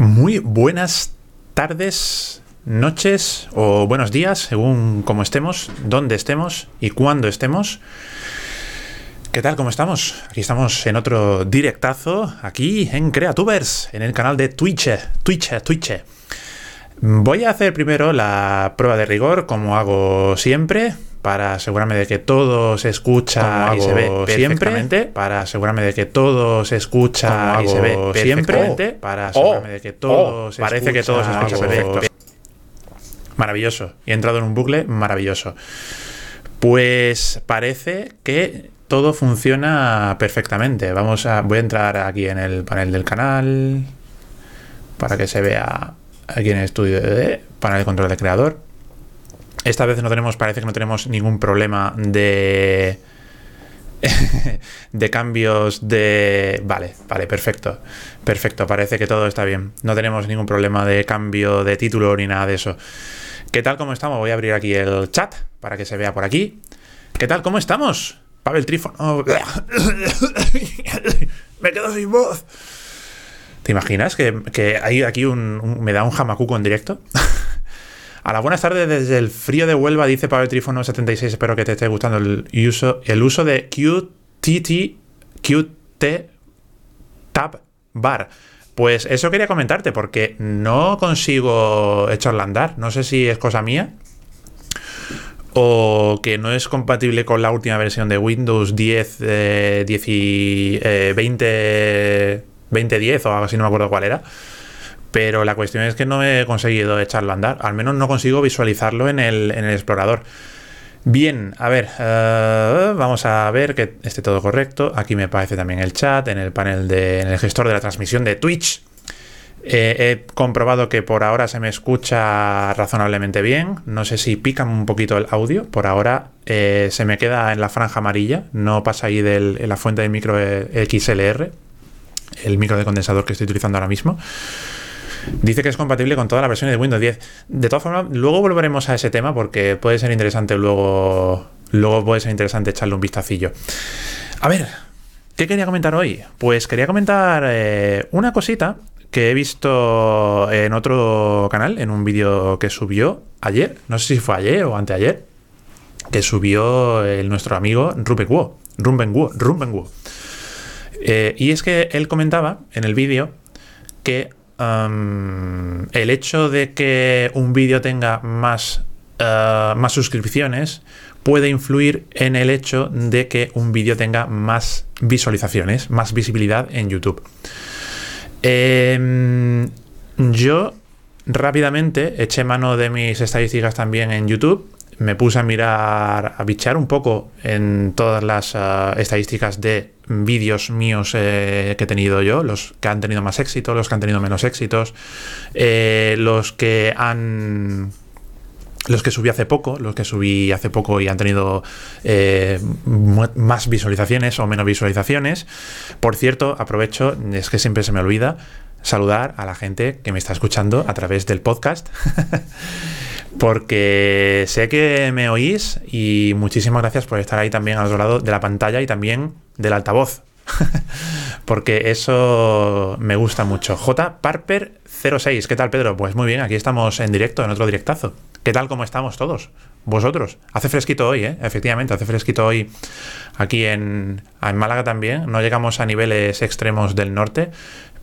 Muy buenas tardes, noches o buenos días, según cómo estemos, dónde estemos y cuándo estemos. ¿Qué tal? ¿Cómo estamos? Aquí estamos en otro directazo, aquí en Creatubers, en el canal de Twitch, Twitch, Twitch. Voy a hacer primero la prueba de rigor, como hago siempre, para asegurarme de que todo se escucha y se ve perfectamente, para asegurarme de que todo se escucha y se ve siempre, para asegurarme de que todo se parece que todo se escucha perfecto. Maravilloso. Y he entrado en un bucle maravilloso. Pues parece que todo funciona perfectamente. Vamos a voy a entrar aquí en el panel del canal para que se vea aquí en el estudio de panel de control de creador. Esta vez no tenemos, parece que no tenemos ningún problema de. de cambios de. Vale, vale, perfecto. Perfecto, parece que todo está bien. No tenemos ningún problema de cambio de título ni nada de eso. ¿Qué tal? ¿Cómo estamos? Voy a abrir aquí el chat para que se vea por aquí. ¿Qué tal? ¿Cómo estamos? Pavel Trifon. Me quedo sin voz. ¿Te imaginas que, hay aquí un, me da un jamacuco en directo? A las buenas tardes desde el frío de Huelva, dice Pablo Trífono 76. Espero que te esté gustando el uso, el uso de QTT, QT Tab Bar. Pues eso quería comentarte, porque no consigo echarla a andar. No sé si es cosa mía. O que no es compatible con la última versión de Windows 10, eh, 10 20, 2010 o algo así, no me acuerdo cuál era. Pero la cuestión es que no he conseguido echarlo a andar. Al menos no consigo visualizarlo en el, explorador. Bien, a ver, eh, vamos a ver que esté todo correcto. Aquí me parece también el chat, en el panel de, en el gestor de la transmisión de Twitch. Eh, he comprobado que por ahora se me escucha razonablemente bien. No sé si pica un poquito el audio. Por ahora eh, se me queda en la franja amarilla. No pasa ahí de en la fuente del micro XLR, el micro de condensador que estoy utilizando ahora mismo. Dice que es compatible con todas las versiones de Windows 10. De todas formas, luego volveremos a ese tema porque puede ser interesante luego. Luego puede ser interesante echarle un vistacillo. A ver, ¿qué quería comentar hoy? Pues quería comentar eh, una cosita que he visto en otro canal, en un vídeo que subió ayer, no sé si fue ayer o anteayer, que subió el, nuestro amigo Ruben Wu. Ruben Wu, Ruben eh, y es que él comentaba en el vídeo que el hecho de que un vídeo tenga más, eh, más suscripciones puede influir en el hecho de que un vídeo tenga más visualizaciones, más visibilidad en YouTube. Em, yo rápidamente eché mano de mis estadísticas también en YouTube me puse a mirar, a bichar un poco en todas las eh, estadísticas de vídeos míos eh, que he tenido yo, los que han tenido más éxito, los que han tenido menos éxitos, eh, los que han los que subí hace poco, los que subí hace poco y han tenido más visualizaciones o menos visualizaciones. Por cierto, aprovecho, es que siempre se me olvida saludar a la gente que me está escuchando a través del podcast. porque sé que me oís y muchísimas gracias por estar ahí también al otro lado de la pantalla y también del altavoz. porque eso me gusta mucho. J. Parper 06, ¿qué tal Pedro? Pues muy bien, aquí estamos en directo, en otro directazo. ¿Qué tal? ¿Cómo estamos todos? Vosotros. Hace fresquito hoy, ¿eh? Efectivamente, hace fresquito hoy aquí en, en Málaga también. No llegamos a niveles extremos del norte,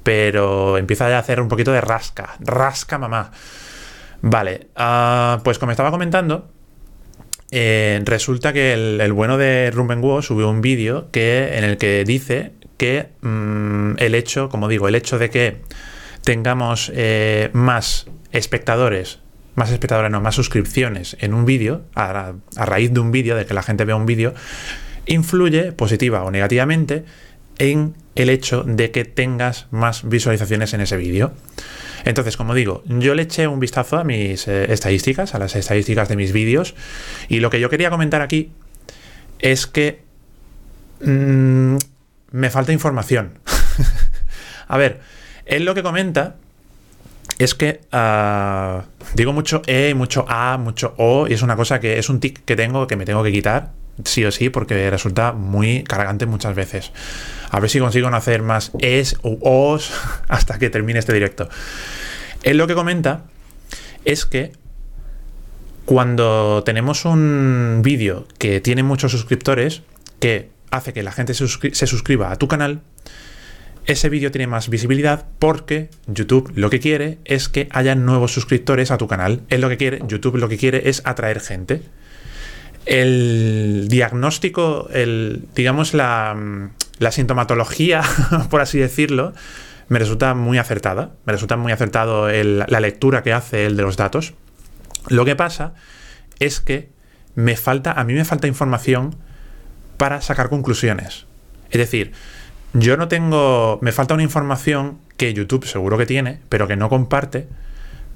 pero empieza ya a hacer un poquito de rasca. Rasca, mamá. Vale, ah, pues como estaba comentando, eh, resulta que el, bueno de Rumbenguo subió un vídeo que, en el que dice que mm, el hecho, como digo, el hecho de que tengamos eh, más espectadores, más espectadores, no, más suscripciones en un vídeo, a, a raíz de un vídeo, de que la gente vea un vídeo, influye positiva o negativamente en el hecho de que tengas más visualizaciones en ese vídeo. Entonces, como digo, yo le eché un vistazo a mis eh, estadísticas, a las estadísticas de mis vídeos, y lo que yo quería comentar aquí es que mm, me falta información. a ver, él lo que comenta es que uh, digo mucho E, mucho A, mucho O, y es una cosa que es un tic que tengo que me tengo que quitar sí o sí, porque resulta muy cargante muchas veces. A ver si consigo no hacer más es o os hasta que termine este directo. Él lo que comenta es que cuando tenemos un vídeo que tiene muchos suscriptores, que hace que la gente se, suscriba a tu canal, ese vídeo tiene más visibilidad porque YouTube lo que quiere es que haya nuevos suscriptores a tu canal. Es lo que quiere, YouTube lo que quiere es atraer gente. El diagnóstico, el, digamos, la, la sintomatología, por así decirlo, me resulta muy acertada. Me resulta muy acertado la lectura que hace él de los datos. Lo que pasa es que me falta, a mí me falta información para sacar conclusiones. Es decir, yo no tengo, me falta una información que YouTube seguro que tiene, pero que no comparte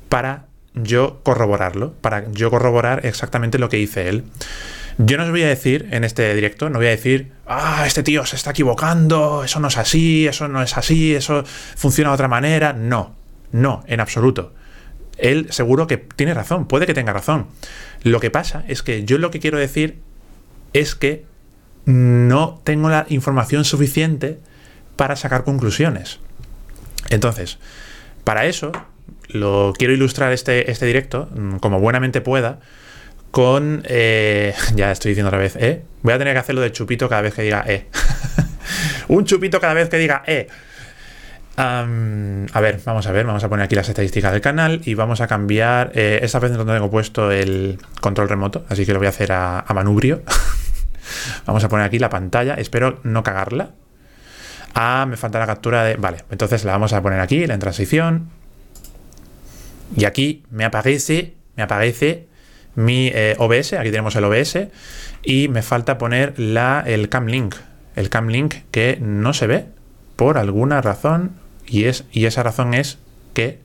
para yo corroborarlo, para yo corroborar exactamente lo que dice él. Yo no os voy a decir en este directo, no voy a decir, ah, este tío se está equivocando, eso no es así, eso no es así, eso funciona de otra manera. No, no, en absoluto. Él seguro que tiene razón, puede que tenga razón. Lo que pasa es que yo lo que quiero decir es que no tengo la información suficiente para sacar conclusiones. Entonces, para eso, lo quiero ilustrar este, este directo, mm, como buenamente pueda, con... Eh, ya estoy diciendo otra vez, ¿eh? Voy a tener que hacerlo de chupito cada vez que diga E. Un chupito cada vez que diga E. a ver, vamos a ver, vamos a poner aquí las estadísticas del canal y vamos a cambiar. Eh, esta vez no tengo puesto el control remoto, así que lo voy a hacer a, manubrio. vamos a poner aquí la pantalla, espero no cagarla. Ah, me falta la captura de. Vale, entonces la vamos a poner aquí, la transición. Y aquí me aparece, me aparece mi eh, OBS, aquí tenemos el OBS, y me falta poner la, el cam link, el cam link que no se ve por alguna razón, y, es, y esa razón es que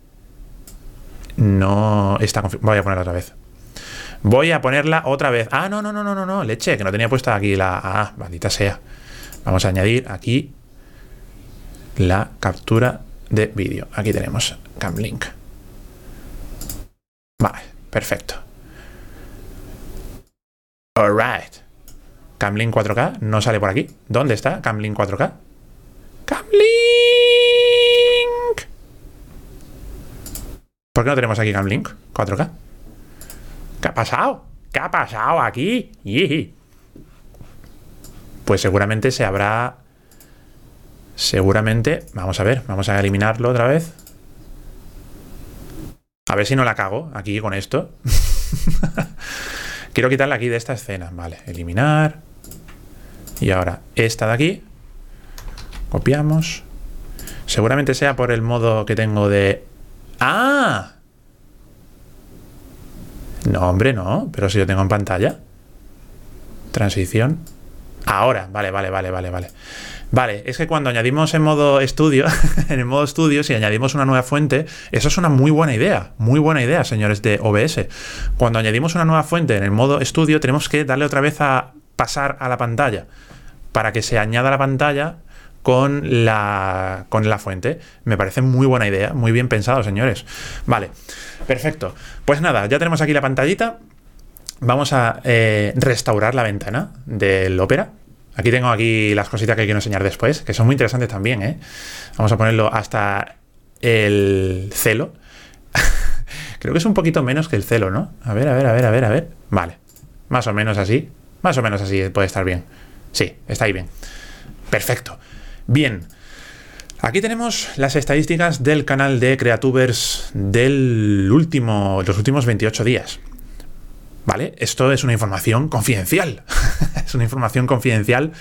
no está Voy a ponerla otra vez. Voy a ponerla otra vez. Ah, no, no, no, no, no, no, leche, que no tenía puesta aquí la. Ah, maldita sea. Vamos a añadir aquí la captura de vídeo. Aquí tenemos cam link. Vale, perfecto. Alright. Camlink 4K no sale por aquí. ¿Dónde está Camlink 4K? ¡Camlink! ¿Por qué no tenemos aquí Camlink 4K? ¿Qué ha pasado? ¿Qué ha pasado aquí? Pues seguramente se habrá... Seguramente... Vamos a ver, vamos a eliminarlo otra vez. A ver si no la cago aquí con esto. Quiero quitarla aquí de esta escena. Vale, eliminar. Y ahora esta de aquí. Copiamos. Seguramente sea por el modo que tengo de... ¡Ah! No, hombre, no. Pero si yo tengo en pantalla. Transición. Ahora. Vale, vale, vale, vale, vale. Vale, es que cuando añadimos en modo estudio, en el modo estudio, si añadimos una nueva fuente, eso es una muy buena idea, muy buena idea, señores de OBS. Cuando añadimos una nueva fuente en el modo estudio, tenemos que darle otra vez a pasar a la pantalla para que se añada la pantalla con la, con la fuente. Me parece muy buena idea, muy bien pensado, señores. Vale, perfecto. Pues nada, ya tenemos aquí la pantallita. Vamos a eh, restaurar la ventana del Opera Aquí tengo aquí las cositas que quiero enseñar después, que son muy interesantes también, ¿eh? Vamos a ponerlo hasta el celo. Creo que es un poquito menos que el celo, ¿no? A ver, a ver, a ver, a ver, a ver. Vale. Más o menos así. Más o menos así puede estar bien. Sí, está ahí bien. Perfecto. Bien. Aquí tenemos las estadísticas del canal de Creatubers del último, los últimos 28 días. ¿Vale? Esto es una información confidencial. es una información confidencial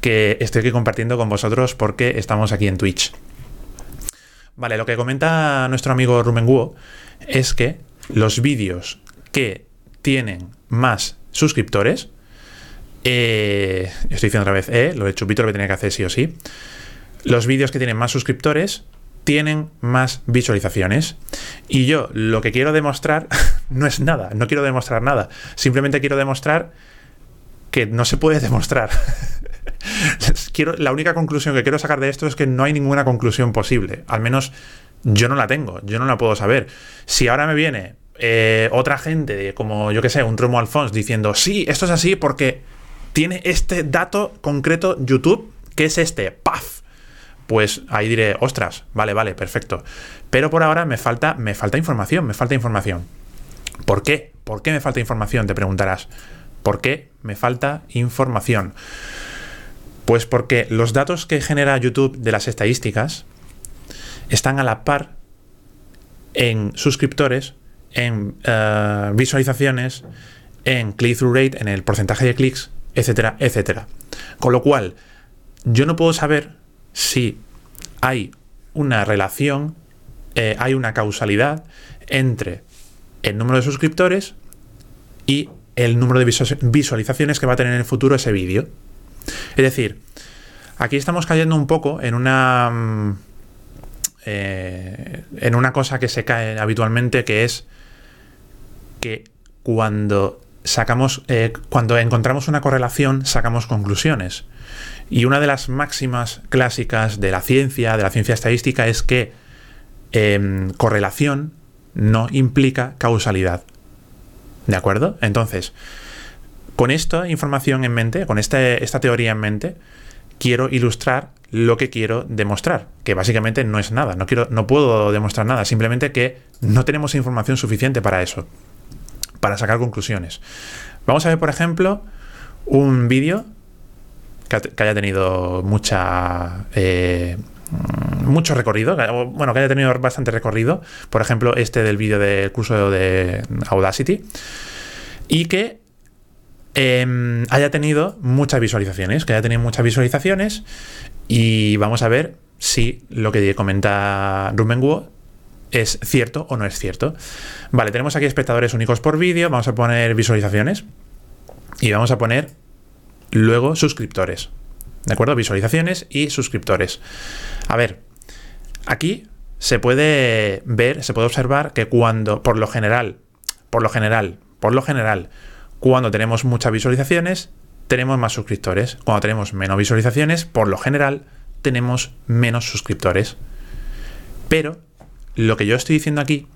que estoy aquí compartiendo con vosotros porque estamos aquí en Twitch. Vale, lo que comenta nuestro amigo Rumenguo es que los vídeos que tienen más suscriptores, eh, estoy diciendo otra vez, eh, lo de Chupito lo que tenía que hacer sí o sí, los vídeos que tienen más suscriptores tienen más visualizaciones. Y yo lo que quiero demostrar no es nada, no quiero demostrar nada. Simplemente quiero demostrar que no se puede demostrar. quiero, la única conclusión que quiero sacar de esto es que no hay ninguna conclusión posible. Al menos yo no la tengo, yo no la puedo saber. Si ahora me viene eh, otra gente, como yo que sé, un Tromo Alfons, diciendo, sí, esto es así porque tiene este dato concreto YouTube, que es este, ¡paf! Pues ahí diré, ostras, vale, vale, perfecto. Pero por ahora me falta, me falta información, me falta información. ¿Por qué? ¿Por qué me falta información? Te preguntarás. ¿Por qué me falta información? Pues porque los datos que genera YouTube de las estadísticas están a la par en suscriptores, en eh, visualizaciones, en click-through rate, en el porcentaje de clics, etcétera, etcétera. Con lo cual, yo no puedo saber si hay una relación, eh, hay una causalidad entre el número de suscriptores y el número de visualizaciones que va a tener en el futuro ese vídeo. Es decir, aquí estamos cayendo un poco en una. Mm, eh, en una cosa que se cae habitualmente, que es que cuando sacamos. Eh, cuando encontramos una correlación, sacamos conclusiones. Y una de las máximas clásicas de la ciencia, de la ciencia estadística, es que em, correlación no implica causalidad. ¿De acuerdo? Entonces, con esta información en mente, con este, esta teoría en mente, quiero ilustrar lo que quiero demostrar, que básicamente no es nada, no, quiero, no puedo demostrar nada, simplemente que no tenemos información suficiente para eso, para sacar conclusiones. Vamos a ver, por ejemplo, un vídeo que, haya tenido mucha... Eh, mucho recorrido, bueno, que haya tenido bastante recorrido, por ejemplo, este del vídeo del curso de Audacity, y que em, haya tenido muchas visualizaciones, que haya tenido muchas visualizaciones, y vamos a ver si lo que comenta Rumenguo es cierto o no es cierto. Vale, tenemos aquí espectadores únicos por vídeo, vamos a poner visualizaciones, y vamos a poner luego suscriptores. ¿De acuerdo? Visualizaciones y suscriptores. A ver, aquí se puede ver, se puede observar que cuando, por lo general, por lo general, por lo general, cuando tenemos muchas visualizaciones, tenemos más suscriptores. Cuando tenemos menos visualizaciones, por lo general, tenemos menos suscriptores. Pero lo que yo estoy diciendo aquí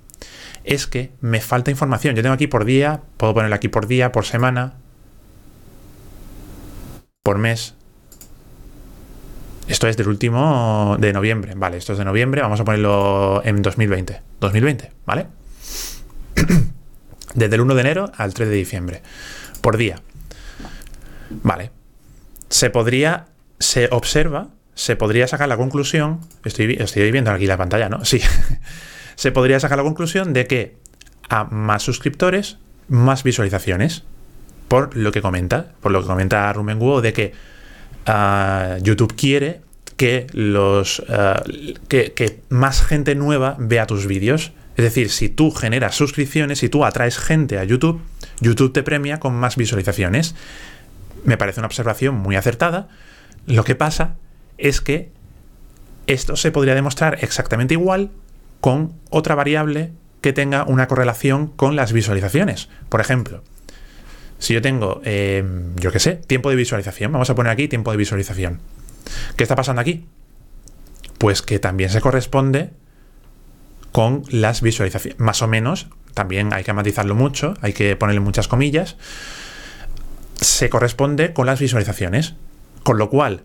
es que me falta información. Yo tengo aquí por día, puedo ponerlo aquí por día, por semana, por mes. Esto es del último de noviembre, vale, esto es de noviembre, vamos a ponerlo en 2020. 2020, ¿vale? Desde el 1 de enero al 3 de diciembre, por día. Vale. Se podría, se observa, se podría sacar la conclusión, estoy, viendo aquí la pantalla, ¿no? Sí. se podría sacar la conclusión de que a más suscriptores, más visualizaciones por lo que comenta, por lo que comenta Rumen de que YouTube quiere que los ah, que, más gente nueva vea tus vídeos. Es decir, si tú generas suscripciones, si tú atraes gente a YouTube, YouTube te premia con más visualizaciones. Me parece una observación muy acertada. Lo que pasa es que esto se podría demostrar exactamente igual con otra variable que tenga una correlación con las visualizaciones. Por ejemplo, si yo tengo, eh, yo qué sé, tiempo de visualización, vamos a poner aquí tiempo de visualización. ¿Qué está pasando aquí? Pues que también se corresponde con las visualizaciones. Más o menos, también hay que matizarlo mucho, hay que ponerle muchas comillas. Se corresponde con las visualizaciones. Con lo cual,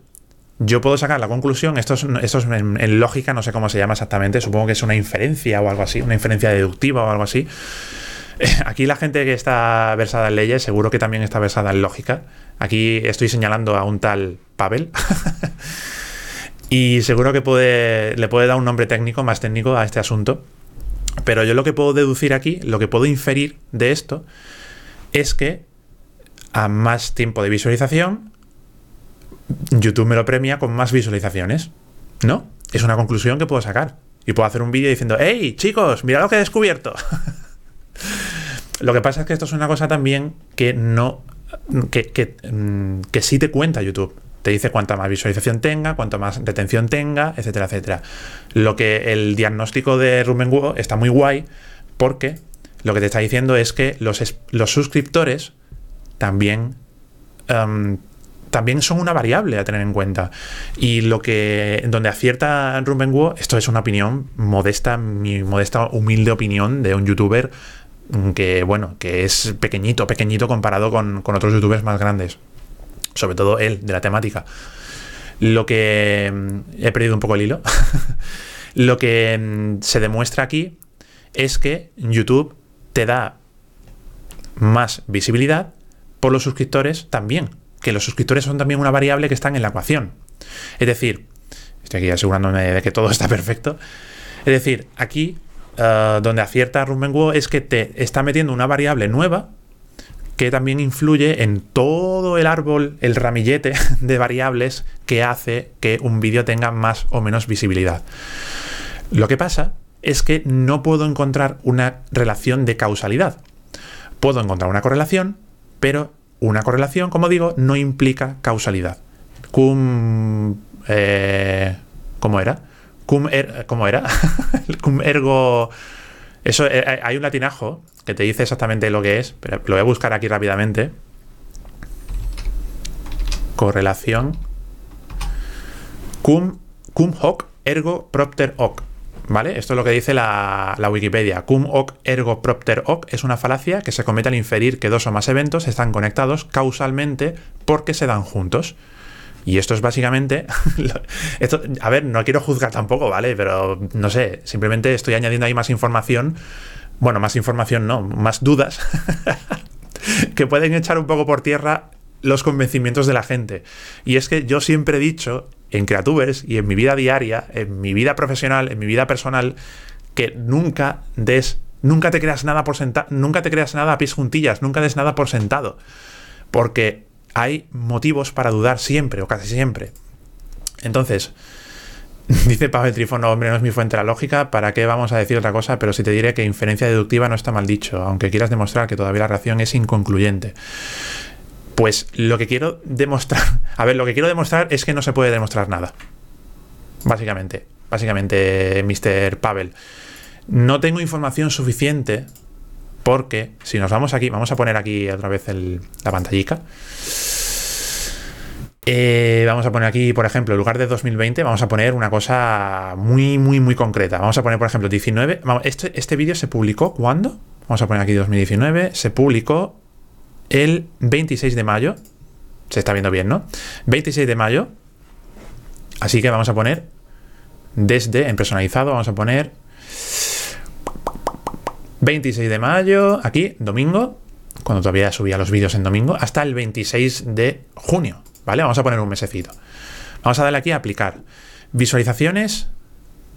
yo puedo sacar la conclusión, esto es, esto es en, lógica, no sé cómo se llama exactamente, supongo que es una inferencia o algo así, una inferencia deductiva o algo así. Aquí la gente que está versada en leyes seguro que también está versada en lógica. Aquí estoy señalando a un tal Pavel. y seguro que le puede dar un nombre técnico, más técnico a este asunto. Pero yo lo que puedo deducir aquí, lo que puedo inferir de esto, es que a más tiempo de visualización, YouTube me lo premia con más visualizaciones. ¿No? Es una conclusión que puedo sacar. Y puedo hacer un vídeo diciendo, ¡Hey, chicos! ¡Mira lo que he descubierto! Lo que pasa es que esto es una cosa también que no. que, que, mm, que sí te cuenta YouTube. Te dice cuánta más visualización tenga, cuánto más retención tenga, etcétera, etcétera. Lo que el diagnóstico de Rumenguo está muy guay porque lo que te está diciendo es que los, los suscriptores también, em, también son una variable a tener en cuenta. Y lo que, donde acierta Rumenguo, esto es una opinión modesta, mi modesta, humilde opinión de un youtuber que bueno, que es pequeñito, pequeñito comparado con, otros youtubers más grandes. sobre todo él, de la temática. Lo que mm, he perdido un poco el hilo. lo que mm, se demuestra aquí es que YouTube te da más visibilidad por los suscriptores también. Que los suscriptores son también una variable que están en la ecuación. Es decir, estoy aquí asegurándome de que todo está perfecto. Es decir, aquí eh, donde acierta Rumbenguo es que te está metiendo una variable nueva que también influye en todo el árbol, el ramillete de variables que hace que un vídeo tenga más o menos visibilidad. Lo que pasa es que no puedo encontrar una relación de causalidad. Puedo encontrar una correlación, pero una correlación, como digo, no implica causalidad. Eh, ¿Cómo era? Cum er, ¿Cómo era? cum ergo... Eso, eh, hay un latinajo que te dice exactamente lo que es, pero lo voy a buscar aquí rápidamente. Correlación. Cum, cum hoc ergo propter hoc. ¿Vale? Esto es lo que dice la, la, Wikipedia. Cum hoc ergo propter hoc es una falacia que se comete al inferir que dos o más eventos están conectados causalmente porque se dan juntos. Y esto es básicamente. esto, a ver, no quiero juzgar tampoco, ¿vale? Pero no sé, simplemente estoy añadiendo ahí más información bueno, más información no, más dudas que pueden echar un poco por tierra los convencimientos de la gente. Y es que yo siempre he dicho en Creatubers y en mi vida diaria, en mi vida profesional, en mi vida personal, que nunca des, nunca te creas nada por sentado, nunca te creas nada a pies juntillas, nunca des nada por sentado. Porque hay motivos para dudar siempre o casi siempre. Entonces, Dice Pavel Trifono, hombre, no es mi fuente la lógica, ¿para qué vamos a decir otra cosa? Pero si te diré que inferencia deductiva no está mal dicho, aunque quieras demostrar que todavía la reacción es inconcluyente. Pues lo que quiero demostrar, a ver, lo que quiero demostrar es que no se puede demostrar nada. Básicamente, básicamente, Mr. Pavel. No tengo información suficiente porque, si nos vamos aquí, vamos a poner aquí otra vez la pantallica. Eh, vamos a poner aquí, por ejemplo, en lugar de 2020, vamos a poner una cosa muy, muy, muy concreta. Vamos a poner, por ejemplo, 19. este, este vídeo se publicó ¿cuándo? Vamos a poner aquí 2019. Se publicó el 26 de mayo. Se está viendo bien, ¿no? 26 de mayo. Así que vamos a poner desde, en personalizado, vamos a poner 26 de mayo, aquí, domingo, cuando todavía subía los vídeos en domingo, hasta el 26 de junio. ¿Vale? Vamos a poner un mesecito. Vamos a darle aquí a aplicar. Visualizaciones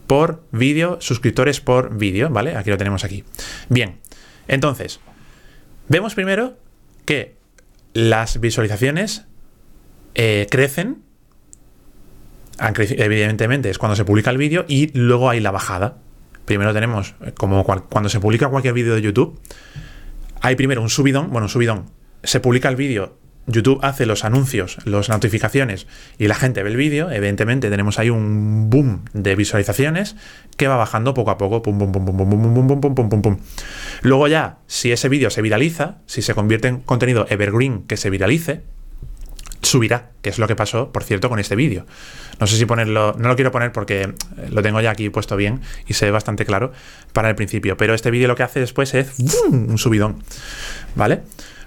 por vídeo, suscriptores por vídeo, ¿vale? Aquí lo tenemos aquí. Bien, entonces, vemos primero que las visualizaciones eh, crecen, evidentemente es cuando se publica el vídeo y luego hay la bajada. Primero tenemos, eh, como cuando se publica cualquier vídeo de YouTube, hay primero un subidón, bueno, un subidón, se publica el vídeo YouTube hace los anuncios, las notificaciones y la gente ve el vídeo, evidentemente tenemos ahí un boom de visualizaciones que va bajando poco a poco, pum, pum, pum, pum, pum, pum, pum, pum, pum, pum, pum. Luego ya, si ese vídeo se viraliza, si se convierte en contenido evergreen que se viralice, subirá, que es lo que pasó, por cierto, con este vídeo. No sé si ponerlo, no lo quiero poner porque lo tengo ya aquí puesto bien y se ve bastante claro para el principio, pero este vídeo lo que hace después es un subidón, ¿vale?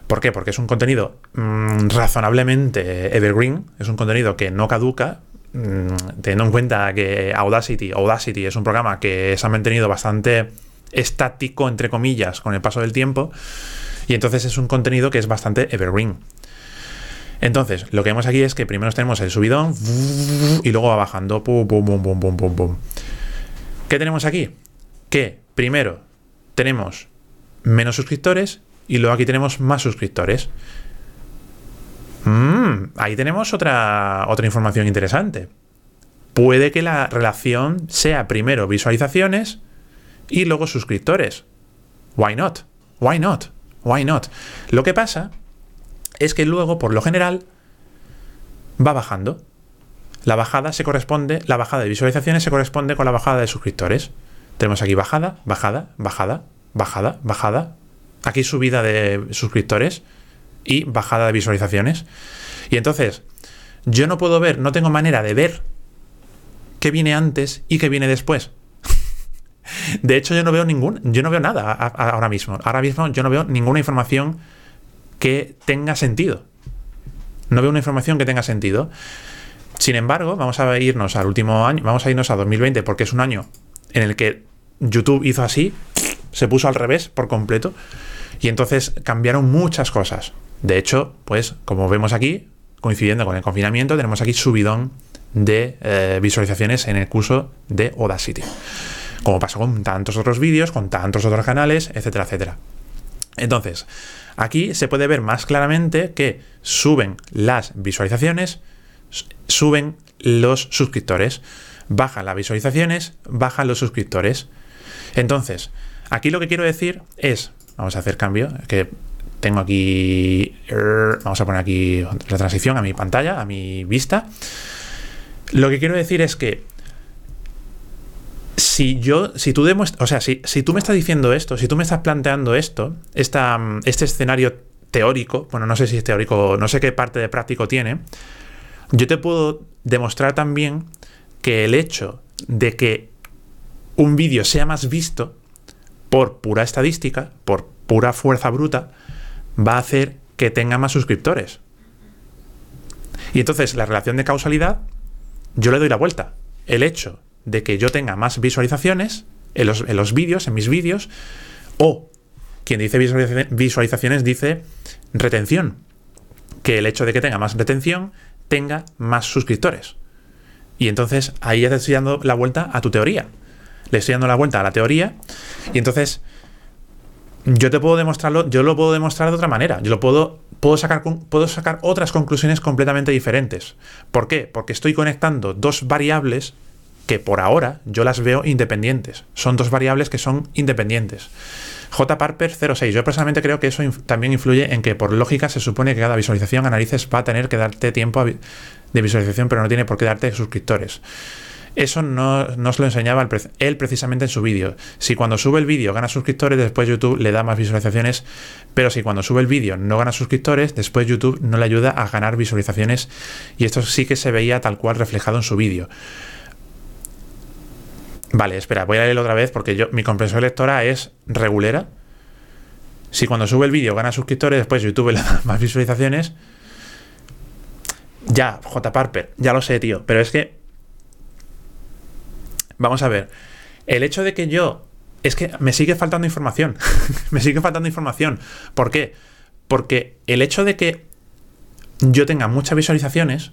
¿Por qué? Porque es un contenido mm, razonablemente evergreen, es un contenido que no caduca, mm, teniendo en cuenta que Audacity, Audacity es un programa que se ha mantenido bastante estático, entre comillas, con el paso del tiempo, y entonces es un contenido que es bastante evergreen. Entonces, lo que vemos aquí es que primero tenemos el subidón y luego va bajando. ¿Qué tenemos aquí? Que primero tenemos menos suscriptores y luego aquí tenemos más suscriptores. Mm, ahí tenemos otra, otra información interesante. Puede que la relación sea primero visualizaciones y luego suscriptores. Why not? Why not? Why not? Lo que pasa es que luego, por lo general, va bajando. La bajada se corresponde, la bajada de visualizaciones se corresponde con la bajada de suscriptores. Tenemos aquí bajada, bajada, bajada, bajada, bajada, aquí subida de suscriptores y bajada de visualizaciones. Y entonces, yo no puedo ver, no tengo manera de ver qué viene antes y qué viene después. de hecho, yo no veo ningún, yo no veo nada ahora mismo. Ahora mismo yo no veo ninguna información que tenga sentido. No veo una información que tenga sentido. Sin embargo, vamos a irnos al último año, vamos a irnos a 2020 porque es un año en el que YouTube hizo así, se puso al revés por completo y entonces cambiaron muchas cosas. De hecho, pues como vemos aquí, coincidiendo con el confinamiento, tenemos aquí subidón de eh, visualizaciones en el curso de Audacity. Como pasó con tantos otros vídeos, con tantos otros canales, etcétera, etcétera. Entonces, aquí se puede ver más claramente que suben las visualizaciones, suben los suscriptores. Bajan las visualizaciones, bajan los suscriptores. Entonces, aquí lo que quiero decir es, vamos a hacer cambio, que tengo aquí, er, vamos a poner aquí la transición a mi pantalla, a mi vista. Lo que quiero decir es que si yo, si tú demuestras, o sea, si, si, tú me estás diciendo esto, si tú me estás planteando esto, esta, este escenario teórico, bueno, no sé si es teórico, no sé qué parte de práctico tiene, yo te puedo demostrar también que el hecho de que un vídeo sea más visto por pura estadística, por pura fuerza bruta, va a hacer que tenga más suscriptores. Y entonces la relación de causalidad, yo le doy la vuelta. El hecho de que yo tenga más visualizaciones en los, en los vídeos, en mis vídeos, o quien dice visualizaciones dice retención. Que el hecho de que tenga más retención tenga más suscriptores. Y entonces ahí ya te estoy dando la vuelta a tu teoría. Le estoy dando la vuelta a la teoría y entonces yo te puedo demostrarlo, yo lo puedo demostrar de otra manera. Yo lo puedo, puedo, sacar, puedo sacar otras conclusiones completamente diferentes. ¿Por qué? Porque estoy conectando dos variables que por ahora yo las veo independientes. Son dos variables que son independientes. J. Parper 06. Yo personalmente creo que eso también influye en que por lógica se supone que cada visualización analices va a tener que darte tiempo de visualización, pero no tiene por qué darte suscriptores. Eso no, no lo enseñaba él precisamente en su vídeo. Si cuando sube el vídeo gana suscriptores, después YouTube le da más visualizaciones, pero si cuando sube el vídeo no gana suscriptores, después YouTube no le ayuda a ganar visualizaciones y esto sí que se veía tal cual reflejado en su vídeo. Vale, espera, voy a leerlo otra vez porque yo, mi comprensión lectora es regulera. Si cuando sube el vídeo gana suscriptores, después YouTube le da más visualizaciones. Ya, J. Parper, ya lo sé, tío. Pero es que. Vamos a ver. El hecho de que yo. Es que me sigue faltando información. me sigue faltando información. ¿Por qué? Porque el hecho de que yo tenga muchas visualizaciones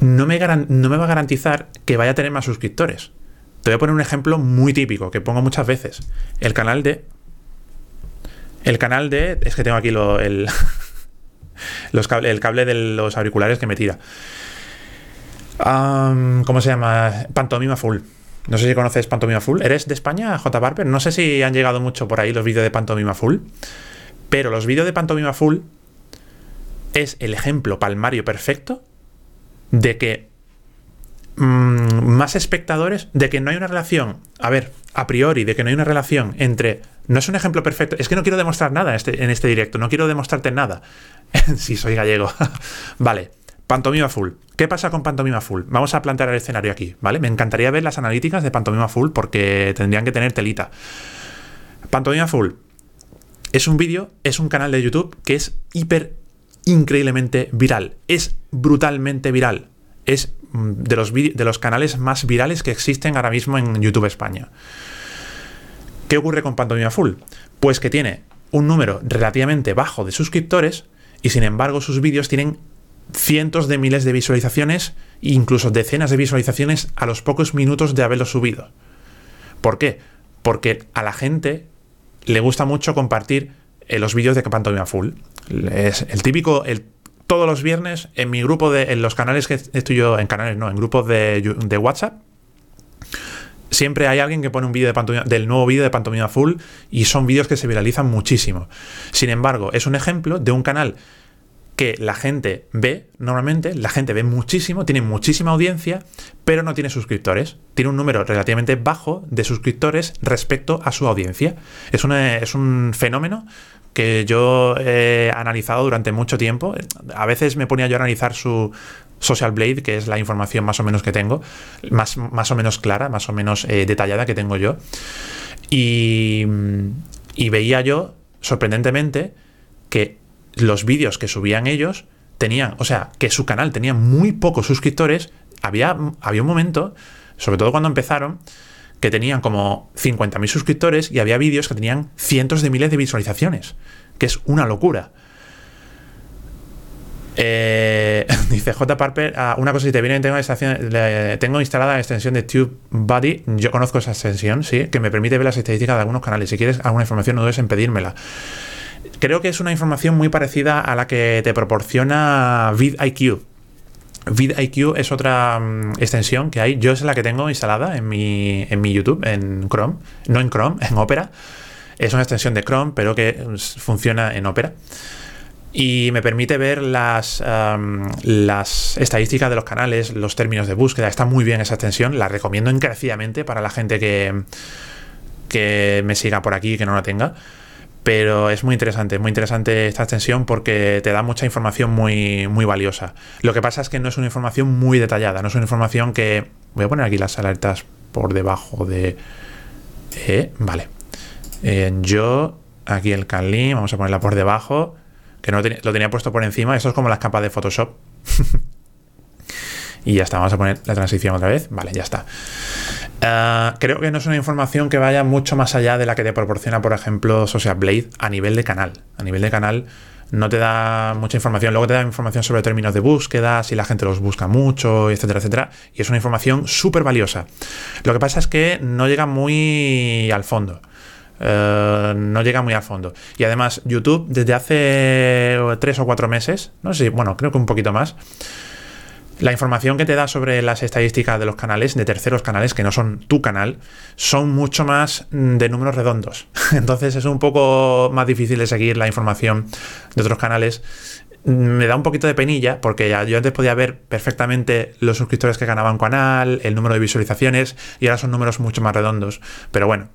no me, va a garantizar que vaya a tener más suscriptores. Te voy a poner un ejemplo muy típico que pongo muchas veces. El canal de. El canal de. Es que tengo aquí lo, el, cable, el cable de los auriculares que me tira. ¿Cómo se llama? Pantomima Full. No sé si conoces Pantomima Full. ¿Eres de España, J. Barber? No sé si han llegado mucho por ahí los vídeos de Pantomima Full. Pero los vídeos de Pantomima Full es el ejemplo palmario perfecto de que mm, más espectadores, de que no hay una relación, a ver, a priori, de que no hay una relación entre... No es un ejemplo perfecto, es que no quiero demostrar nada en este, en este directo, no quiero demostrarte nada. si soy gallego. vale, Pantomima Full. ¿Qué pasa con Pantomima Full? Vamos a plantear el escenario aquí, ¿vale? Me encantaría ver las analíticas de Pantomima Full porque tendrían que tener telita. Pantomima Full es un vídeo, es un canal de YouTube que es hiper increíblemente viral. Es brutalmente viral. Es mm, de los, de los canales más virales que existen ahora mismo en YouTube España. ¿Qué ocurre con Pantomima Full? Pues que tiene un número relativamente bajo de suscriptores y sin embargo sus vídeos tienen cientos de miles de visualizaciones incluso decenas de visualizaciones a los pocos minutos de haberlo subido. ¿Por qué? Porque a la gente le gusta mucho compartir eh, los vídeos de Pantomima Full. Es el típico, el, todos los viernes en mi grupo de, en los canales que estoy yo, en canales no, en grupos de, de WhatsApp, siempre hay alguien que pone un vídeo de del nuevo vídeo de Pantomima Full y son vídeos que se viralizan muchísimo. Sin embargo, es un ejemplo de un canal que la gente ve normalmente, la gente ve muchísimo, tiene muchísima audiencia, pero no tiene suscriptores. Tiene un número relativamente bajo de suscriptores respecto a su audiencia. Es, es un fenómeno que yo he analizado durante mucho tiempo. A veces me ponía yo a analizar su Social Blade, que es la información más o menos que tengo, más, más o menos clara, más o menos eh, detallada que tengo yo. Y, y veía yo, sorprendentemente, que los vídeos que subían ellos tenían, o sea, que su canal tenía muy pocos suscriptores, había, había un momento, sobre todo cuando empezaron, que tenían como 50.000 suscriptores y había vídeos que tenían cientos de miles de visualizaciones, que es una locura. Eh, dice J. Parper, ah, una cosa si te viene, tengo, tengo instalada la extensión de TubeBuddy, yo conozco esa extensión, sí, que me permite ver las estadísticas de algunos canales. Si quieres alguna información, no dudes en pedírmela. Creo que es una información muy parecida a la que te proporciona vidIQ. vidIQ es otra mm, extensión que hay, yo es la que tengo instalada en mi, en mi YouTube, en Chrome, no en Chrome, en Opera. Es una extensión de Chrome, pero que mm, funciona en Opera y me permite ver las, las estadísticas de los canales, los términos de búsqueda. Está muy bien esa extensión, la recomiendo encarecidamente para la gente que, que me siga por aquí y que no la tenga. Pero es muy interesante, muy interesante esta extensión porque te da mucha información muy, muy valiosa. Lo que pasa es que no es una información muy detallada, no es una información que... Voy a poner aquí las alertas por debajo de... Vale. yo, aquí el Canlin, vamos a ponerla por debajo que no lo tenía puesto por encima. Esto es como las capas de Photoshop. y ya está, vamos a poner la transición otra vez. Vale, ya está. Ah, creo que no es una información que vaya mucho más allá de la que te proporciona, por ejemplo, Social Blade a nivel de canal. A nivel de canal no te da mucha información. Luego te da información sobre términos de búsqueda, si la gente los busca mucho, etcétera, etcétera. Y es una información súper valiosa. Lo que pasa es que no llega muy al fondo. Eh, no llega muy al fondo. Y además, YouTube desde hace tres o cuatro meses, no sé, bueno, creo que un poquito más, la información que te da sobre las estadísticas de los canales, de terceros canales que no son tu canal, son mucho más de números redondos. Entonces es un poco más difícil de seguir la información de otros canales. Me da un poquito de penilla porque yo antes podía ver perfectamente los suscriptores que ganaban canal, el número de visualizaciones y ahora son números mucho más redondos. Pero bueno,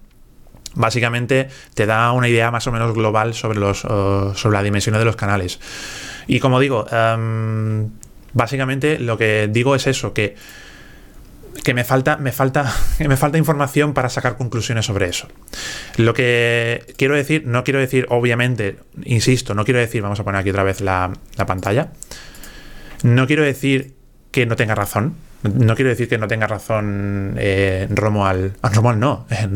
básicamente te da una idea más o menos global sobre, los, sobre la dimensión de los canales. Y como digo, em, básicamente lo que digo es eso, que, que me, falta, me, falta, me falta información para sacar conclusiones sobre eso. Lo que quiero decir, no quiero decir, obviamente, insisto, no quiero decir, vamos a poner aquí otra vez la, pantalla, no quiero decir que no tenga razón, no quiero decir que no tenga razón eh, Romuald, ah, no, en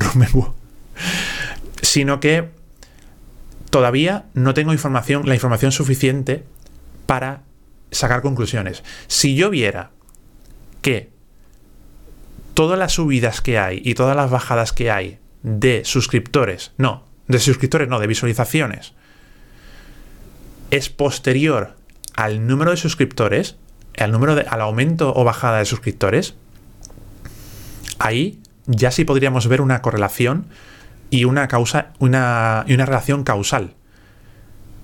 sino que todavía no tengo información, la información suficiente para sacar conclusiones. Si yo viera que todas las subidas que hay y todas las bajadas que hay de suscriptores, no, de suscriptores no, de visualizaciones, es posterior al número de suscriptores, al número de, al aumento o bajada de suscriptores, ahí ya sí podríamos ver una correlación y una causa, una, y una relación causal,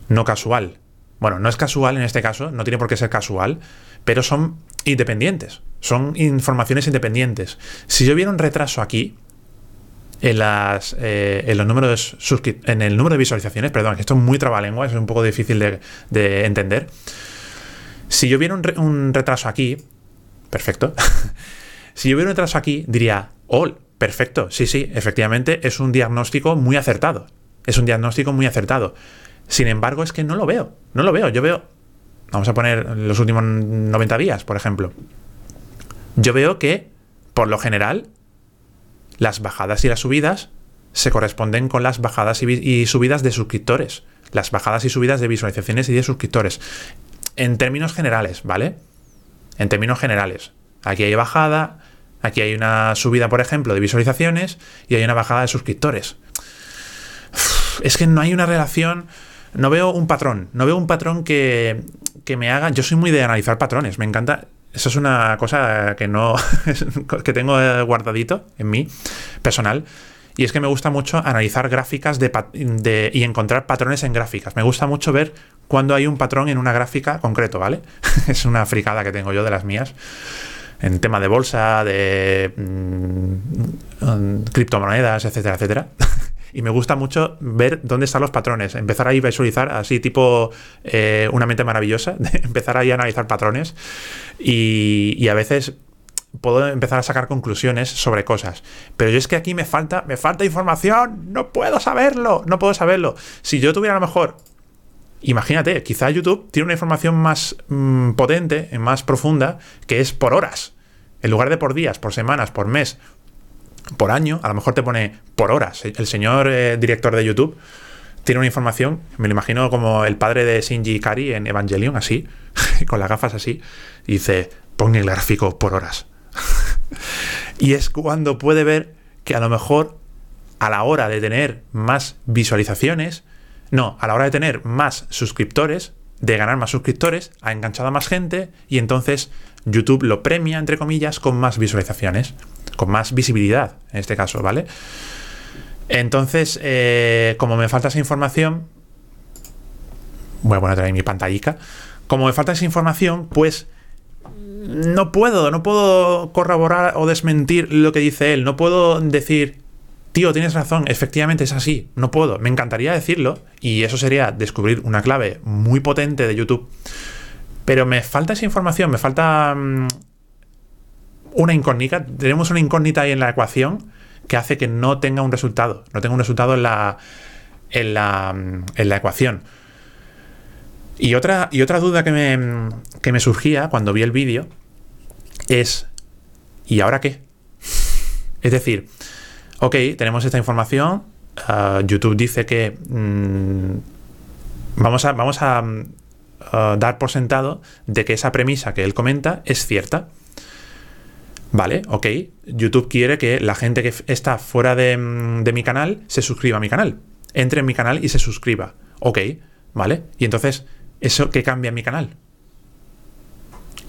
no casual. Bueno, no es casual en este caso, no tiene por qué ser casual, pero son independientes, son informaciones independientes. Si yo viera un retraso aquí, en, las, eh, en, los números de en el número de visualizaciones, perdón, esto es muy trabalengua, es un poco difícil de, entender. Si yo viera un, retraso aquí, perfecto. si yo viera un retraso aquí, diría, oh, Perfecto, sí, sí, efectivamente es un diagnóstico muy acertado. Es un diagnóstico muy acertado. Sin embargo, es que no lo veo. No lo veo. Yo veo. Vamos a poner los últimos 90 días, por ejemplo. Yo veo que, por lo general, las bajadas y las subidas se corresponden con las bajadas y, subidas de suscriptores. Las bajadas y subidas de visualizaciones y de suscriptores. En términos generales, ¿vale? En términos generales. Aquí hay bajada, Aquí hay una subida, por ejemplo, de visualizaciones y hay una bajada de suscriptores. Es que no hay una relación, no veo un patrón, no veo un patrón que, que me haga... Yo soy muy de analizar patrones, me encanta... Eso es una cosa que no que tengo guardadito en mí, personal. Y es que me gusta mucho analizar gráficas de, y encontrar patrones en gráficas. Me gusta mucho ver cuando hay un patrón en una gráfica concreto, ¿vale? es una fricada que tengo yo de las mías en tema de bolsa, de mm, criptomonedas, etcétera, etcétera. y me gusta mucho ver dónde están los patrones, empezar ahí a visualizar así tipo eh, una mente maravillosa, empezar ahí a analizar patrones y, a veces puedo empezar a sacar conclusiones sobre cosas. Pero yo es que aquí me falta, me falta información, no puedo saberlo, no puedo saberlo. Si yo tuviera a lo mejor imagínate, quizá YouTube tiene una información más mm, potente, más profunda, que es por horas. En lugar de por días, por semanas, por mes, por año, a lo mejor te pone por horas. El señor eh, director de YouTube tiene una información, me lo imagino como el padre de Shinji Kari en Evangelion, así, con las gafas así, y dice, pon el gráfico por horas. y es cuando puede ver que a lo mejor a la hora de tener más visualizaciones, no, a la hora de tener más suscriptores, de ganar más suscriptores, ha enganchado a más gente y entonces YouTube lo premia, entre comillas, con más visualizaciones, con más visibilidad, en este caso, ¿vale? Entonces, eh, como me falta esa información, voy a poner mi pantallica, como me falta esa información, pues no puedo, no puedo corroborar o desmentir lo que dice él, no puedo decir, tío, tienes razón, efectivamente es así, no puedo, me encantaría decirlo y eso sería descubrir una clave muy potente de YouTube, pero me falta esa información, me falta mm, una incógnita, tenemos una incógnita ahí en la ecuación que hace que no tenga un resultado, no tenga un resultado en la, en la, en la ecuación. Y otra, y otra duda que me, que me surgía cuando vi el vídeo es, ¿y ahora qué? Es decir, ok, tenemos esta información, uh, YouTube dice que mm, vamos a, vamos a uh, dar por sentado de que esa premisa que él comenta es cierta. Vale, ok. YouTube quiere que la gente que está fuera mm, de, mi canal se suscriba a mi canal. Entre en mi canal y se suscriba. Ok, ¿vale? Y entonces, ¿eso qué cambia en mi canal?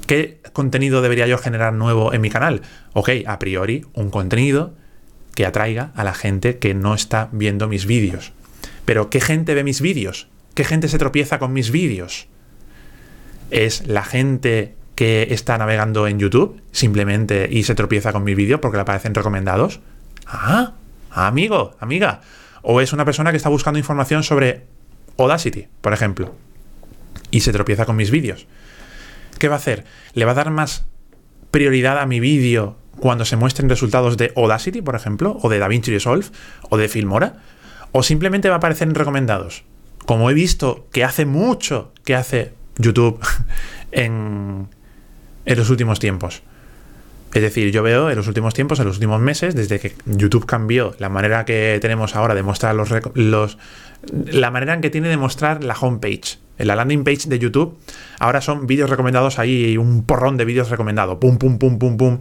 ¿Qué contenido debería yo generar nuevo en mi canal? Ok, a priori, un contenido que atraiga a la gente que no está viendo mis vídeos. Pero ¿qué gente ve mis vídeos? ¿Qué gente se tropieza con mis vídeos? ¿Es la gente que está navegando en YouTube simplemente y se tropieza con mi vídeo porque le aparecen recomendados. Ah, amigo, amiga. O es una persona que está buscando información sobre Audacity, por ejemplo, y se tropieza con mis vídeos. ¿Qué va a hacer? ¿Le va a dar más prioridad a mi vídeo cuando se muestren resultados de Audacity, por ejemplo, o de DaVinci Resolve, o de Filmora? ¿O simplemente va a aparecer en recomendados? Como he visto que hace mucho que hace YouTube en, en los últimos tiempos. Es decir, yo veo en los últimos tiempos, en los últimos meses, desde que YouTube cambió la manera que tenemos ahora de mostrar los, los la manera en que tiene de mostrar la homepage. En la landing page de YouTube, ahora son vídeos recomendados ahí, un porrón de vídeos recomendados. Pum, pum, pum, pum, pum.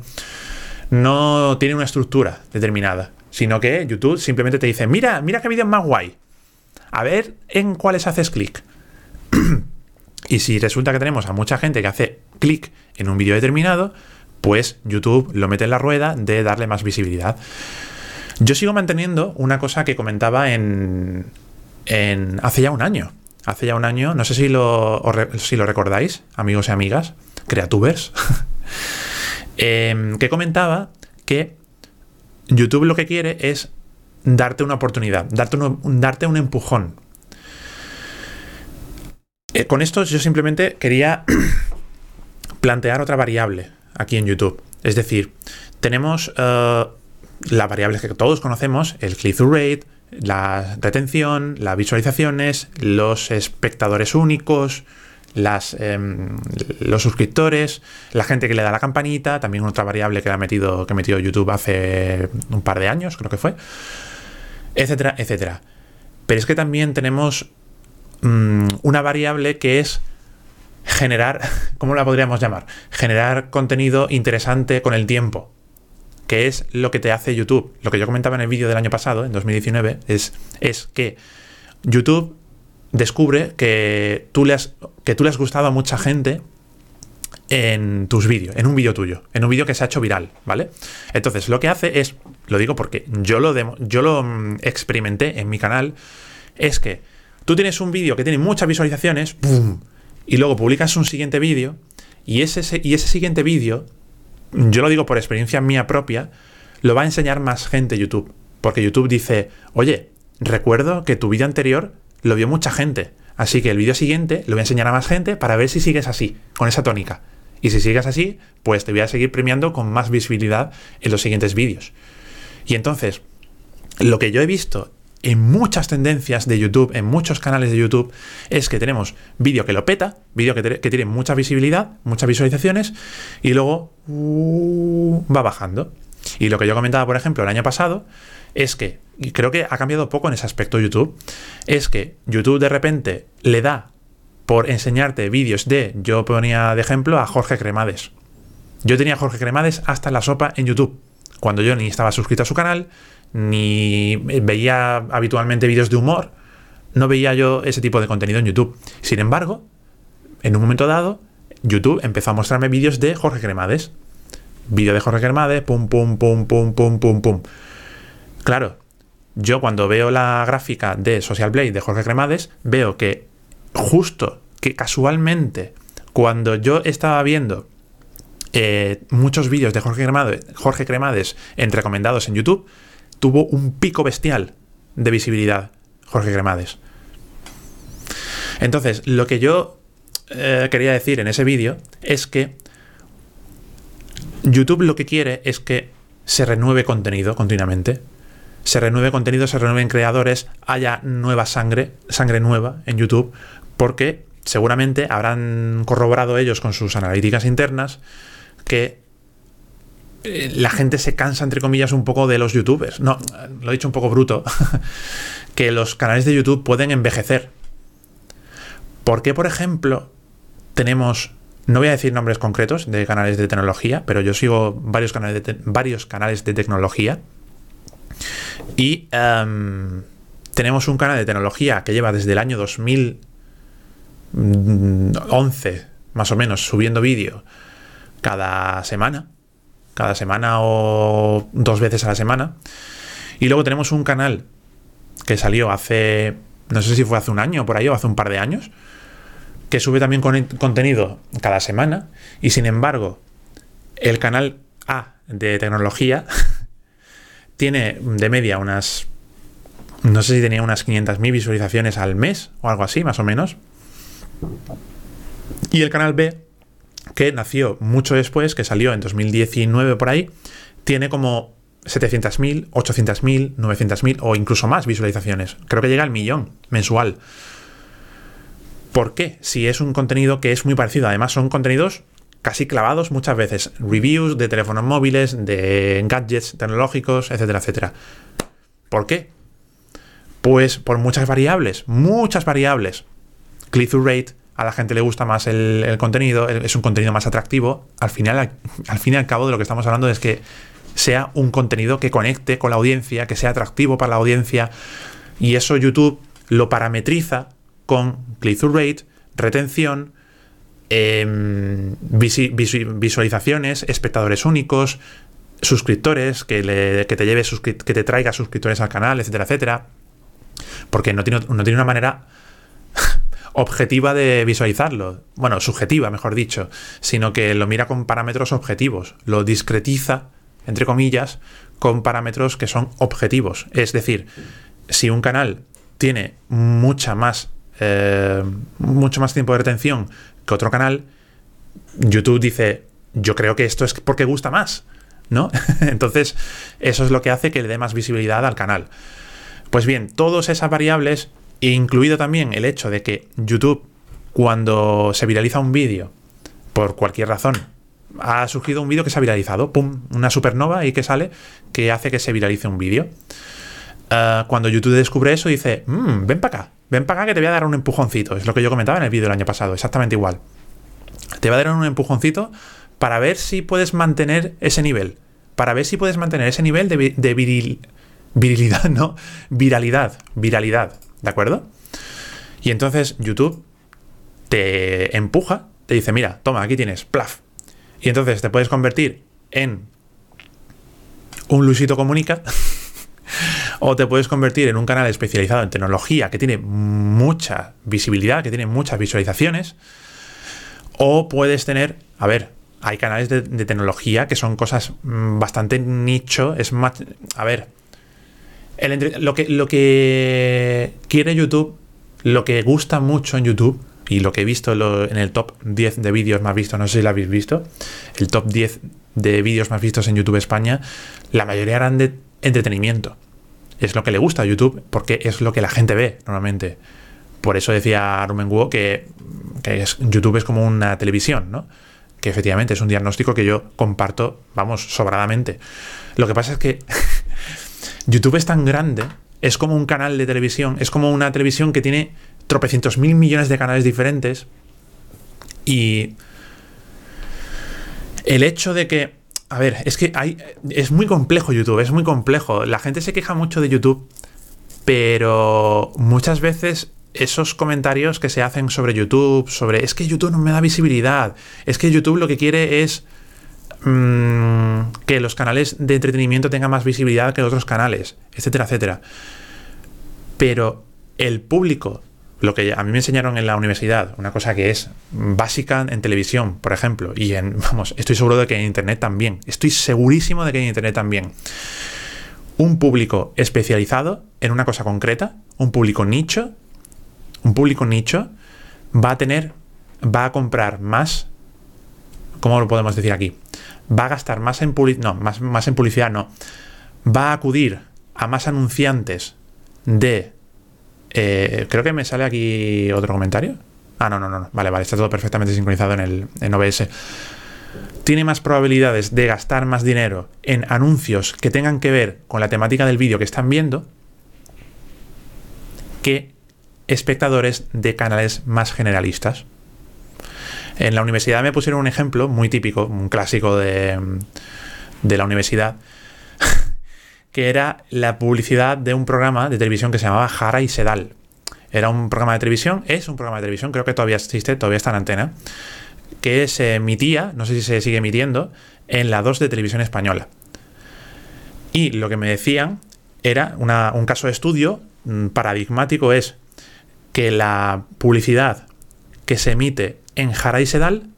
No tiene una estructura determinada, sino que YouTube simplemente te dice, mira, mira qué vídeo más guay. A ver en cuáles haces clic. y si resulta que tenemos a mucha gente que hace clic en un vídeo determinado, pues YouTube lo mete en la rueda de darle más visibilidad. Yo sigo manteniendo una cosa que comentaba en, en hace ya un año. Hace ya un año, no sé si lo, si lo recordáis, amigos y amigas, creatubers, em, que comentaba que YouTube lo que quiere es darte una oportunidad, darte un, darte un empujón. Eh, con esto yo simplemente quería plantear otra variable aquí en YouTube. Es decir, tenemos uh, las variables que todos conocemos, el click-through rate, la retención, las visualizaciones, los espectadores únicos, las, em, los suscriptores, la gente que le da la campanita, también otra variable que ha metido, que ha metido YouTube hace un par de años, creo que fue, etcétera, etcétera. Pero es que también tenemos mm, una variable que es generar, ¿cómo la podríamos llamar? Generar contenido interesante con el tiempo, que es lo que te hace YouTube. Lo que yo comentaba en el vídeo del año pasado, en 2019, es, es que YouTube descubre que tú, le has, que tú le has gustado a mucha gente en tus vídeos, en un vídeo tuyo, en un vídeo que se ha hecho viral, ¿vale? Entonces, lo que hace es, lo digo porque yo lo, yo lo mm, experimenté en mi canal, es que tú tienes un vídeo que tiene muchas visualizaciones, ¡pum! y luego publicas un siguiente vídeo y ese, y ese siguiente vídeo, yo lo digo por experiencia mía propia, lo va a enseñar más gente YouTube. Porque YouTube dice, oye, recuerdo que tu vídeo anterior lo vio mucha gente, así que el vídeo siguiente lo voy a enseñar a más gente para ver si sigues así, con esa tónica. Y si sigues así, pues te voy a seguir premiando con más visibilidad en los siguientes vídeos. Y entonces, lo que yo he visto en muchas tendencias de YouTube, en muchos canales de YouTube, es que tenemos vídeo que lo peta, vídeo que, tiene mucha visibilidad, muchas visualizaciones, y luego uh, va bajando. Y lo que yo comentaba, por ejemplo, el año pasado, es que, y creo que ha cambiado poco en ese aspecto YouTube, es que YouTube de repente le da por enseñarte vídeos de, yo ponía de ejemplo a Jorge Cremades. Yo tenía a Jorge Cremades hasta la sopa en YouTube, cuando yo ni estaba suscrito a su canal, ni veía habitualmente vídeos de humor, no veía yo ese tipo de contenido en YouTube. Sin embargo, en un momento dado, YouTube empezó a mostrarme vídeos de Jorge Cremades. Vídeo de Jorge Cremades, pum, pum, pum, pum, pum, pum, pum. Claro, yo cuando veo la gráfica de Social Blade de Jorge Cremades, veo que justo, que casualmente, cuando yo estaba viendo eh, muchos vídeos de Jorge Cremades, Jorge Cremades en recomendados en YouTube, tuvo un pico bestial de visibilidad, Jorge Cremades. Entonces, lo que yo eh, quería decir en ese vídeo es que YouTube lo que quiere es que se renueve contenido continuamente. Se renueve contenido, se renueven creadores, haya nueva sangre, sangre nueva en YouTube, porque seguramente habrán corroborado ellos con sus analíticas internas que la gente se cansa, entre comillas, un poco de los youtubers. No, lo he dicho un poco bruto. que los canales de YouTube pueden envejecer. ¿Por qué, por ejemplo, tenemos, no voy a decir nombres concretos de canales de tecnología, pero yo sigo varios canales de, varios canales de tecnología. Y em, tenemos un canal de tecnología que lleva desde el año 2011, más o menos, subiendo vídeo cada semana cada semana o dos veces a la semana. Y luego tenemos un canal que salió hace, no sé si fue hace un año por ahí o hace un par de años, que sube también con contenido cada semana. Y sin embargo, el canal A de tecnología tiene de media unas, no sé si tenía unas 500.000 visualizaciones al mes o algo así, más o menos. Y el canal B que nació mucho después, que salió en 2019 por ahí, tiene como 700.000, 800.000, 900.000 o incluso más visualizaciones. Creo que llega al millón mensual. ¿Por qué? Si es un contenido que es muy parecido. Además, son contenidos casi clavados muchas veces. Reviews de teléfonos móviles, de gadgets tecnológicos, etcétera, etcétera. ¿Por qué? Pues por muchas variables, muchas variables. Click-through rate, a la gente le gusta más el, contenido, es un contenido más atractivo, al final, al fin y al cabo de lo que estamos hablando es que sea un contenido que conecte con la audiencia, que sea atractivo para la audiencia, y eso YouTube lo parametriza con click-through rate, retención, em, visualizaciones, espectadores únicos, suscriptores, que, te lleve que te traiga suscriptores al canal, etcétera, etcétera. Porque no tiene, no tiene una manera objetiva de visualizarlo, bueno, subjetiva, mejor dicho, sino que lo mira con parámetros objetivos, lo discretiza, entre comillas, con parámetros que son objetivos. Es decir, si un canal tiene mucha más, eh, mucho más tiempo de retención que otro canal, YouTube dice, yo creo que esto es porque gusta más, ¿no? Entonces, eso es lo que hace que le dé más visibilidad al canal. Pues bien, todas esas variables Incluido también el hecho de que YouTube, cuando se viraliza un vídeo, por cualquier razón, ha surgido un vídeo que se ha viralizado, ¡pum! Una supernova y que sale que hace que se viralice un vídeo. Ah, cuando YouTube descubre eso, dice, mmm, ven para acá, ven para acá que te voy a dar un empujoncito. Es lo que yo comentaba en el vídeo del año pasado, exactamente igual. Te va a dar un empujoncito para ver si puedes mantener ese nivel. Para ver si puedes mantener ese nivel de, de viril, virilidad, ¿no? Viralidad, viralidad. ¿De acuerdo? Y entonces YouTube te empuja, te dice, mira, toma, aquí tienes, plaf. Y entonces te puedes convertir en un Luisito Comunica o te puedes convertir en un canal especializado en tecnología que tiene mucha visibilidad, que tiene muchas visualizaciones. O puedes tener, a ver, hay canales de, de tecnología que son cosas mm, bastante nicho, es más, a ver, lo, que, lo que quiere YouTube, lo que gusta mucho en YouTube, y lo que he visto en el top 10 de vídeos más vistos, no sé si lo habéis visto, el top 10 de vídeos más vistos en YouTube España, la mayoría eran de entretenimiento. Es lo que le gusta a YouTube porque es lo que la gente ve normalmente. Por eso decía Rumen Guo que, YouTube es como una televisión, ¿no? Que efectivamente es un diagnóstico que yo comparto, vamos, sobradamente. Lo que pasa es que YouTube es tan grande, es como un canal de televisión, es como una televisión que tiene tropecientos mil millones de canales diferentes y el hecho de que a ver, es que hay, es muy complejo YouTube, es muy complejo. La gente se queja mucho de YouTube, pero muchas veces esos comentarios que se hacen sobre YouTube, sobre es que YouTube no me da visibilidad, es que YouTube lo que quiere es mm, que los canales de entretenimiento tengan más visibilidad que otros canales, etcétera, etcétera. Pero el público lo que a mí me enseñaron en la universidad, una cosa que es básica en televisión, por ejemplo, y en, vamos, estoy seguro de que en Internet también, estoy segurísimo de que en Internet también. Un público especializado en una cosa concreta, un público nicho, un público nicho va a tener, va a comprar más, ¿cómo lo podemos decir aquí? Va a gastar más en publicidad, no, más, más en publicidad no, va a acudir a más anunciantes de eh, creo que me sale aquí otro comentario. Ah, no, no, no. Vale, vale, está todo perfectamente sincronizado en, el, en OBS. Tiene más probabilidades de gastar más dinero en anuncios que tengan que ver con la temática del vídeo que están viendo que espectadores de canales más generalistas. En la universidad me pusieron un ejemplo muy típico, un clásico de, la universidad, que era la publicidad de un programa de televisión que se llamaba Jara y Sedal. Era un programa de televisión, es un programa de televisión, creo que todavía existe, todavía está en antena, que se emitía, no sé si se sigue emitiendo, en la 2 de televisión española. Y lo que me decían era un caso de estudio mm, paradigmático es que la publicidad que se emite en Jara y Sedal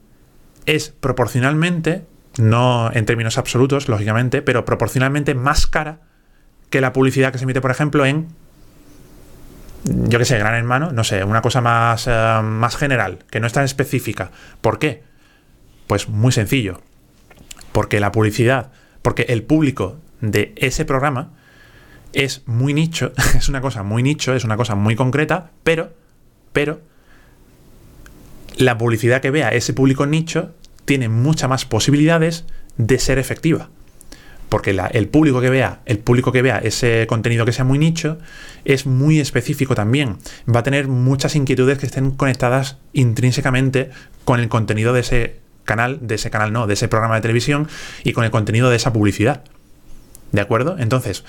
es proporcionalmente no en términos absolutos, lógicamente, pero proporcionalmente más cara que la publicidad que se emite, por ejemplo, en, yo qué sé, Gran Hermano, no sé, una cosa más, eh, más general, que no es tan específica. ¿Por qué? Pues muy sencillo. Porque la publicidad, porque el público de ese programa es muy nicho, es una cosa muy nicho, es una cosa muy concreta, pero, pero, la publicidad que vea ese público nicho tiene muchas más posibilidades de ser efectiva. Porque el público que vea, el público que vea ese contenido que sea muy nicho, es muy específico también. Va a tener muchas inquietudes que estén conectadas intrínsecamente con el contenido de ese canal, de ese canal no, de ese programa de televisión y con el contenido de esa publicidad. ¿De acuerdo? Entonces,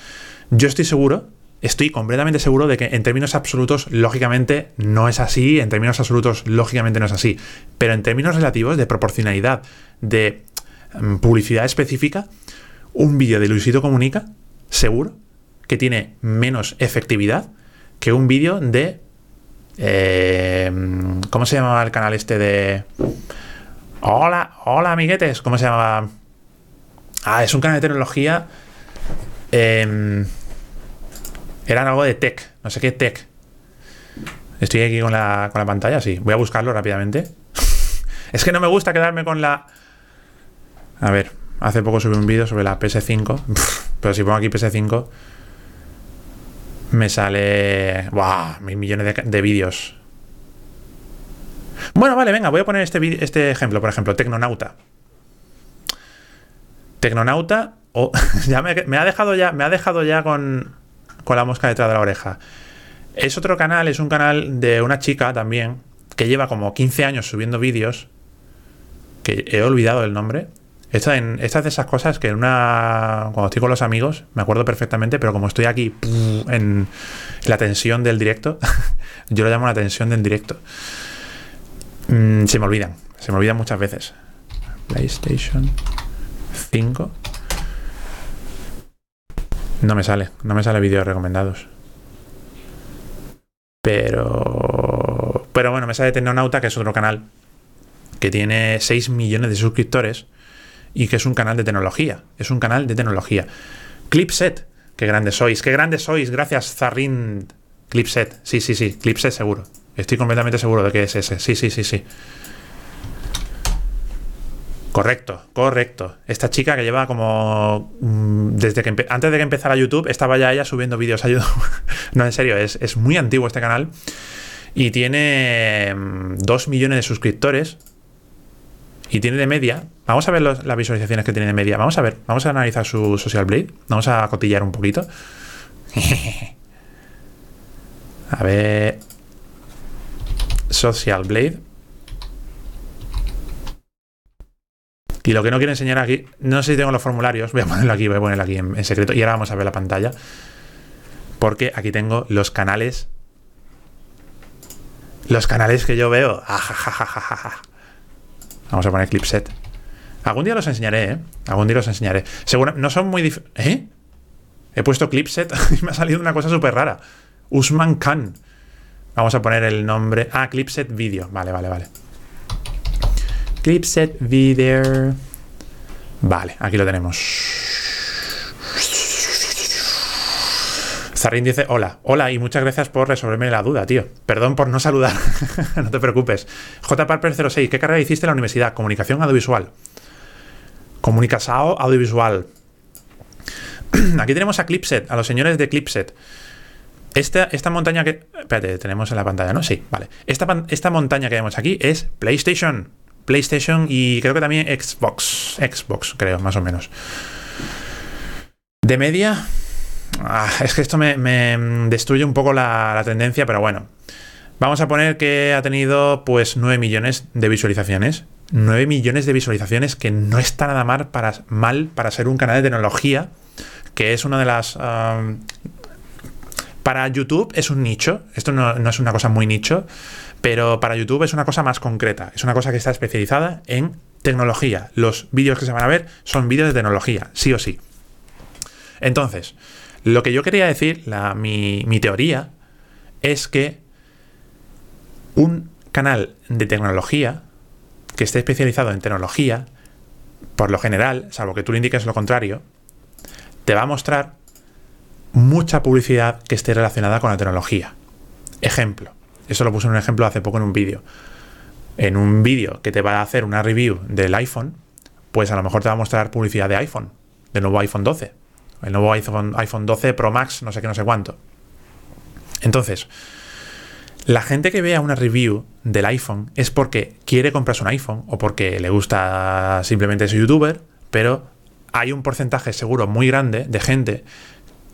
yo estoy seguro Estoy completamente seguro de que en términos absolutos, lógicamente, no es así, en términos absolutos, lógicamente no es así, pero en términos relativos de proporcionalidad, de mm, publicidad específica, un vídeo de Luisito Comunica, seguro, que tiene menos efectividad que un vídeo de... Eh, ¿Cómo se llamaba el canal este de... Hola, hola amiguetes, ¿cómo se llamaba? Ah, es un canal de tecnología... Eh, eran algo de tech, no sé qué tech. Estoy aquí con la, con la pantalla, sí. Voy a buscarlo rápidamente. es que no me gusta quedarme con la... A ver, hace poco subí un vídeo sobre la PS5. pero si pongo aquí PS5, me sale... ¡Buah! Mil millones de, vídeos. Bueno, vale, venga, voy a poner este, este ejemplo, por ejemplo, Tecnonauta. Tecnonauta, ya me, ha dejado ya, me ha dejado ya con, con la mosca detrás de la oreja. Es otro canal, es un canal de una chica también, que lleva como 15 años subiendo vídeos, que he olvidado el nombre. Esta, en, estas de esas cosas que en una. Cuando estoy con los amigos, me acuerdo perfectamente, pero como estoy aquí en la tensión del directo, yo lo llamo la tensión del directo. Mm, se me olvidan, se me olvidan muchas veces. PlayStation 5. No me sale, no me sale vídeos recomendados. Pero. Pero bueno, me sale Tecnonauta, que es otro canal que tiene 6 millones de suscriptores y que es un canal de tecnología. Es un canal de tecnología. Clipset, qué grandes sois, qué grandes sois, gracias Zarrin. Clipset, sí, sí, sí, Clipset seguro. Estoy completamente seguro de que es ese, sí, sí, sí, sí. Correcto, correcto. Esta chica que lleva como. mm, Desde que antes de que empezara YouTube, estaba ya ella subiendo vídeos a YouTube. no, en serio, es, es, muy antiguo este canal. Y tiene 2 millones de suscriptores. Y tiene de media. Vamos a ver las visualizaciones que tiene de media. Vamos a ver, vamos a analizar su Social Blade. Vamos a cotillar un poquito. a ver. Social Blade. Y lo que no quiero enseñar aquí, no sé si tengo los formularios, voy a ponerlo aquí, voy a ponerlo aquí en, secreto. Y ahora vamos a ver la pantalla. Porque aquí tengo los canales. Los canales que yo veo. Vamos a poner clipset. Algún día los enseñaré, ¿eh? Algún día los enseñaré. Seguro, no son muy dif ¿Eh? He puesto clipset y me ha salido una cosa súper rara. Usman Khan. Vamos a poner el nombre. Ah, clipset video. Vale, vale, vale. Clipset video. Vale, aquí lo tenemos. Zarin dice hola, hola y muchas gracias por resolverme la duda, tío. Perdón por no saludar, no te preocupes. J. Parper 06, ¿qué carrera hiciste en la universidad? Comunicación audiovisual. Comunicación audiovisual. Aquí tenemos a Clipset, a los señores de Clipset. Esta, esta montaña que... Espérate, tenemos en la pantalla, ¿no? Sí, vale. Esta, esta montaña que vemos aquí es PlayStation. PlayStation y creo que también Xbox. Xbox, creo, más o menos. De media... Ah, es que esto me, me destruye un poco la, tendencia, pero bueno. Vamos a poner que ha tenido pues 9 millones de visualizaciones. 9 millones de visualizaciones que no está nada mal para, ser un canal de tecnología, que es una de las... Um, para YouTube es un nicho, esto no, no, es una cosa muy nicho, pero para YouTube es una cosa más concreta, es una cosa que está especializada en tecnología. Los vídeos que se van a ver son vídeos de tecnología, sí o sí. Entonces, lo que yo quería decir, la, mi, mi teoría, es que un canal de tecnología que esté especializado en tecnología, por lo general, salvo que tú le indiques lo contrario, te va a mostrar mucha publicidad que esté relacionada con la tecnología. Ejemplo, eso lo puse en un ejemplo hace poco en un vídeo. En un vídeo que te va a hacer una review del iPhone, pues a lo mejor te va a mostrar publicidad de iPhone, del nuevo iPhone 12, el nuevo iPhone, iPhone 12 Pro Max, no sé qué, no sé cuánto. Entonces, la gente que vea una review del iPhone es porque quiere comprarse un iPhone o porque le gusta simplemente ese youtuber, pero hay un porcentaje seguro muy grande de gente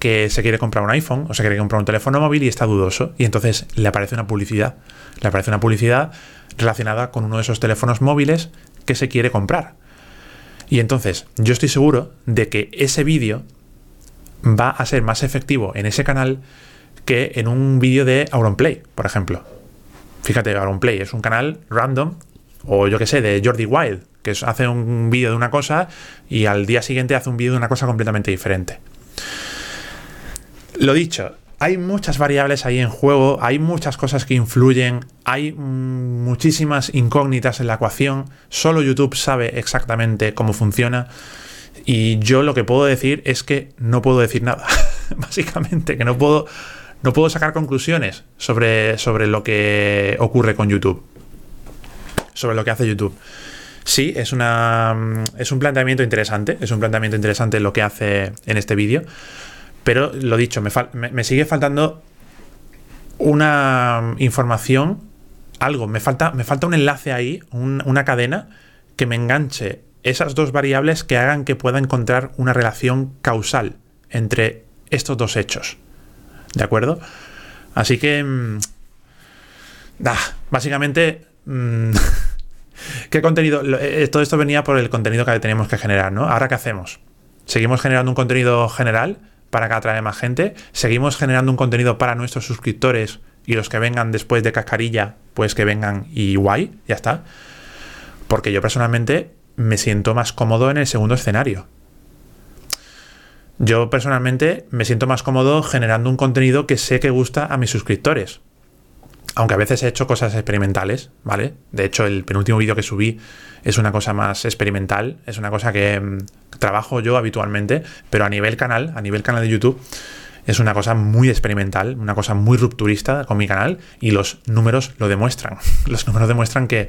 que se quiere comprar un iPhone o se quiere comprar un teléfono móvil y está dudoso y entonces le aparece una publicidad. Le aparece una publicidad relacionada con uno de esos teléfonos móviles que se quiere comprar. Y entonces yo estoy seguro de que ese vídeo va a ser más efectivo en ese canal que en un vídeo de Auronplay, por ejemplo. Fíjate, Auronplay es un canal random o yo que sé, de Jordi Wild, que hace un vídeo de una cosa y al día siguiente hace un vídeo de una cosa completamente diferente. Lo dicho, hay muchas variables ahí en juego, hay muchas cosas que influyen, hay muchísimas incógnitas en la ecuación, solo YouTube sabe exactamente cómo funciona y yo lo que puedo decir es que no puedo decir nada, básicamente, que no puedo, no puedo sacar conclusiones sobre, sobre lo que ocurre con YouTube, sobre lo que hace YouTube. Sí, es, una, es un planteamiento interesante, es un planteamiento interesante lo que hace en este vídeo. Pero lo dicho, me, me, sigue faltando una información, algo, me falta, me falta un enlace ahí, un, una cadena que me enganche esas dos variables que hagan que pueda encontrar una relación causal entre estos dos hechos. ¿De acuerdo? Así que... Mmm, ah, básicamente... Mmm, ¿Qué contenido? Todo esto venía por el contenido que tenemos que generar, ¿no? Ahora, ¿qué hacemos? ¿Seguimos generando un contenido general? Para que atrae más gente. Seguimos generando un contenido para nuestros suscriptores y los que vengan después de cascarilla, pues que vengan y guay, ya está. Porque yo personalmente me siento más cómodo en el segundo escenario. Yo personalmente me siento más cómodo generando un contenido que sé que gusta a mis suscriptores. Aunque a veces he hecho cosas experimentales, ¿vale? De hecho, el penúltimo vídeo que subí es una cosa más experimental, es una cosa que mmm, trabajo yo habitualmente, pero a nivel canal, a nivel canal de YouTube, Es una cosa muy experimental, una cosa muy rupturista con mi canal y los números lo demuestran. Los números demuestran que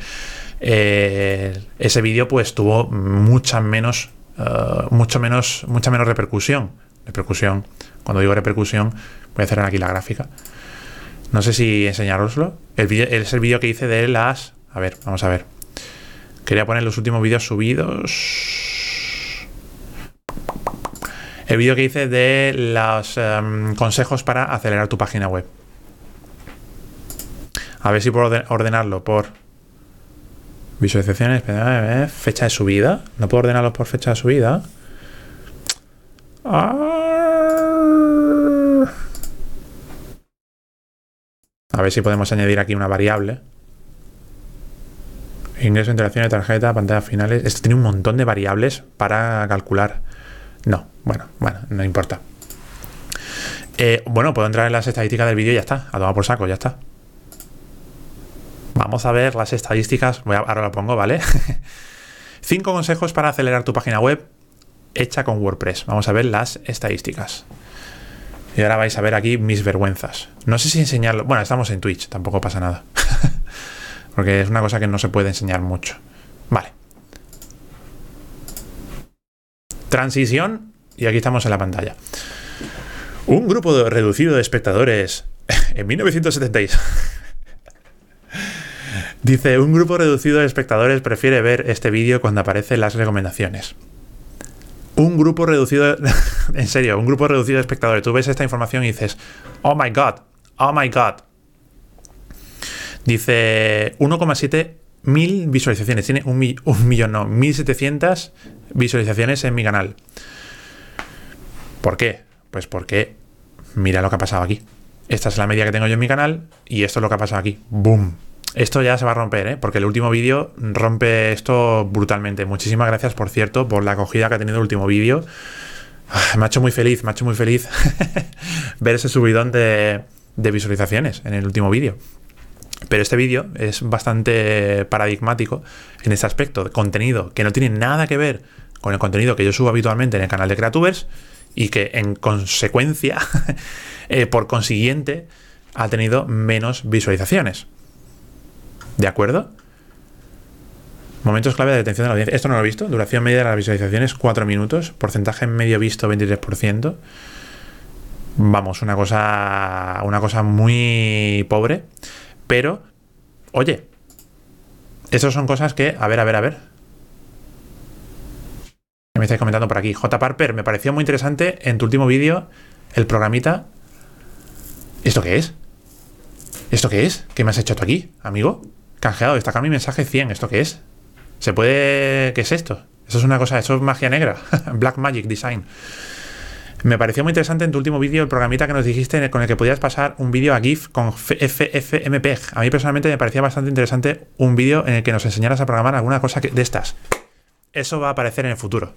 eh, ese vídeo pues tuvo mucha menos, uh, mucho menos, mucha menos repercusión. Repercusión. Cuando digo repercusión, voy a hacer aquí la gráfica. No sé si enseñaroslo. El es el vídeo que hice de las. A ver, vamos a ver. Quería poner los últimos vídeos subidos el vídeo que hice de los em, consejos para acelerar tu página web. A ver si puedo ordenarlo por visualizaciones, fecha de subida. No puedo ordenarlo por fecha de subida. Ah. A ver si podemos añadir aquí una variable. Ingreso, interacción de tarjeta, pantallas finales. Esto tiene un montón de variables para calcular. No, bueno, bueno, no importa. Eh, bueno, puedo entrar en las estadísticas del vídeo y ya está. A tomar por saco, ya está. Vamos a ver las estadísticas. Voy a, ahora lo pongo, ¿vale? Cinco consejos para acelerar tu página web hecha con WordPress. Vamos a ver las estadísticas. Y ahora vais a ver aquí mis vergüenzas. No sé si enseñarlo. Bueno, estamos en Twitch, tampoco pasa nada. Porque es una cosa que no se puede enseñar mucho. Vale. Transición, y aquí estamos en la pantalla. Un grupo reducido de espectadores en 1976. Dice, un grupo reducido de espectadores prefiere ver este vídeo cuando aparecen las recomendaciones. Un grupo reducido, en serio, un grupo reducido de espectadores. Tú ves esta información y dices, oh my god, oh my god. Dice 1,7 mil visualizaciones. Tiene un, millón, no, 1700 visualizaciones en mi canal. ¿Por qué? Pues porque mira lo que ha pasado aquí. Esta es la media que tengo yo en mi canal y esto es lo que ha pasado aquí. ¡Boom! Esto ya se va a romper, ¿eh? porque el último vídeo rompe esto brutalmente. Muchísimas gracias, por cierto, por la acogida que ha tenido el último vídeo. Ah, me ha hecho muy feliz, me ha hecho muy feliz ver ese subidón de, de visualizaciones en el último vídeo. Pero este vídeo es bastante paradigmático en este aspecto de contenido que no tiene nada que ver con el contenido que yo subo habitualmente en el canal de Creatubers y que en consecuencia, eh, por consiguiente, ha tenido menos visualizaciones. ¿De acuerdo? Momentos clave de detención de la audiencia. Esto no lo he visto. Duración media de las visualizaciones 4 minutos. Porcentaje medio visto 23%. Vamos, una cosa. Una cosa muy pobre. Pero, oye, esas son cosas que, a ver, a ver, a ver. Me estáis comentando por aquí. J. Parper, me pareció muy interesante en tu último vídeo el programita. ¿Esto qué es? ¿Esto qué es? ¿Qué me has hecho tú aquí, amigo? Canjeado, destacar mi mensaje 100. ¿Esto qué es? ¿Se puede...? ¿Qué es esto? Eso es una cosa, eso es magia negra. Black Magic Design. Me pareció muy interesante en tu último vídeo el programita que nos dijiste con el que podías pasar un vídeo a GIF con FFmpeg. A mí personalmente me parecía bastante interesante un vídeo en el que nos enseñaras a programar alguna cosa de estas. Eso va a aparecer en el futuro.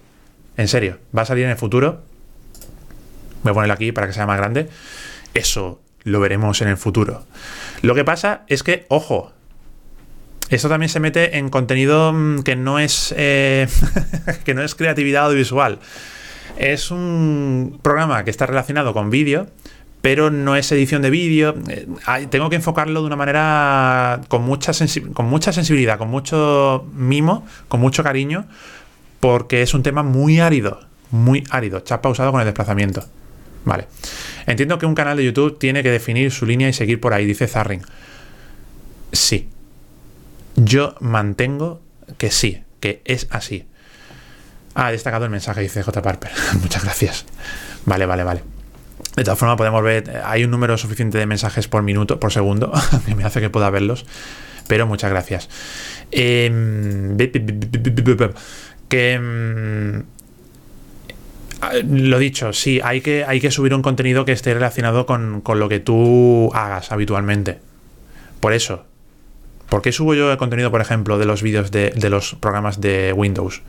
En serio, va a salir en el futuro. Voy a ponerlo aquí para que sea más grande. Eso lo veremos en el futuro. Lo que pasa es que, ojo, esto también se mete en contenido mm, que no es, eh, que no es creatividad audiovisual. Es un programa que está relacionado con vídeo, pero no es edición de vídeo. Eh, tengo que enfocarlo de una manera con mucha, con mucha sensibilidad, con mucho mimo, con mucho cariño, porque es un tema muy árido, muy árido. Chapa usado con el desplazamiento. Vale. Entiendo que un canal de YouTube tiene que definir su línea y seguir por ahí, dice Zarring. Sí. Yo mantengo que sí, que es así. Ah, destacado el mensaje, dice J. Parper. Muchas gracias. Vale, vale, vale. De todas formas, podemos ver, hay un número suficiente de mensajes por minuto, por segundo, que me hace que pueda verlos. Pero muchas gracias. Em, que. Em, lo dicho, sí, hay que, hay que subir un contenido que esté relacionado con, con lo que tú hagas habitualmente. Por eso, ¿Por qué subo yo el contenido, por ejemplo, de los vídeos de, los programas de Windows?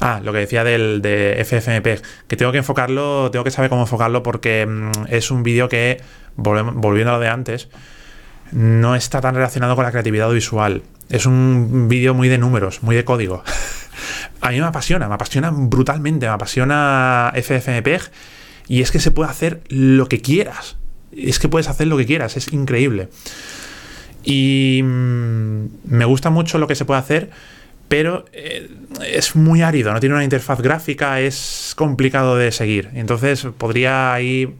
Ah, lo que decía del de FFmpeg, que tengo que enfocarlo, tengo que saber cómo enfocarlo porque mm, es un vídeo que, volviendo a lo de antes, no está tan relacionado con la creatividad visual. Es un vídeo muy de números, muy de código. a mí me apasiona, me apasiona brutalmente, me apasiona FFmpeg Y es que se puede hacer lo que quieras. Es que puedes hacer lo que quieras, es increíble. Y mm, me gusta mucho lo que se puede hacer, pero eh, es muy árido, no tiene una interfaz gráfica, es complicado de seguir. Entonces podría ahí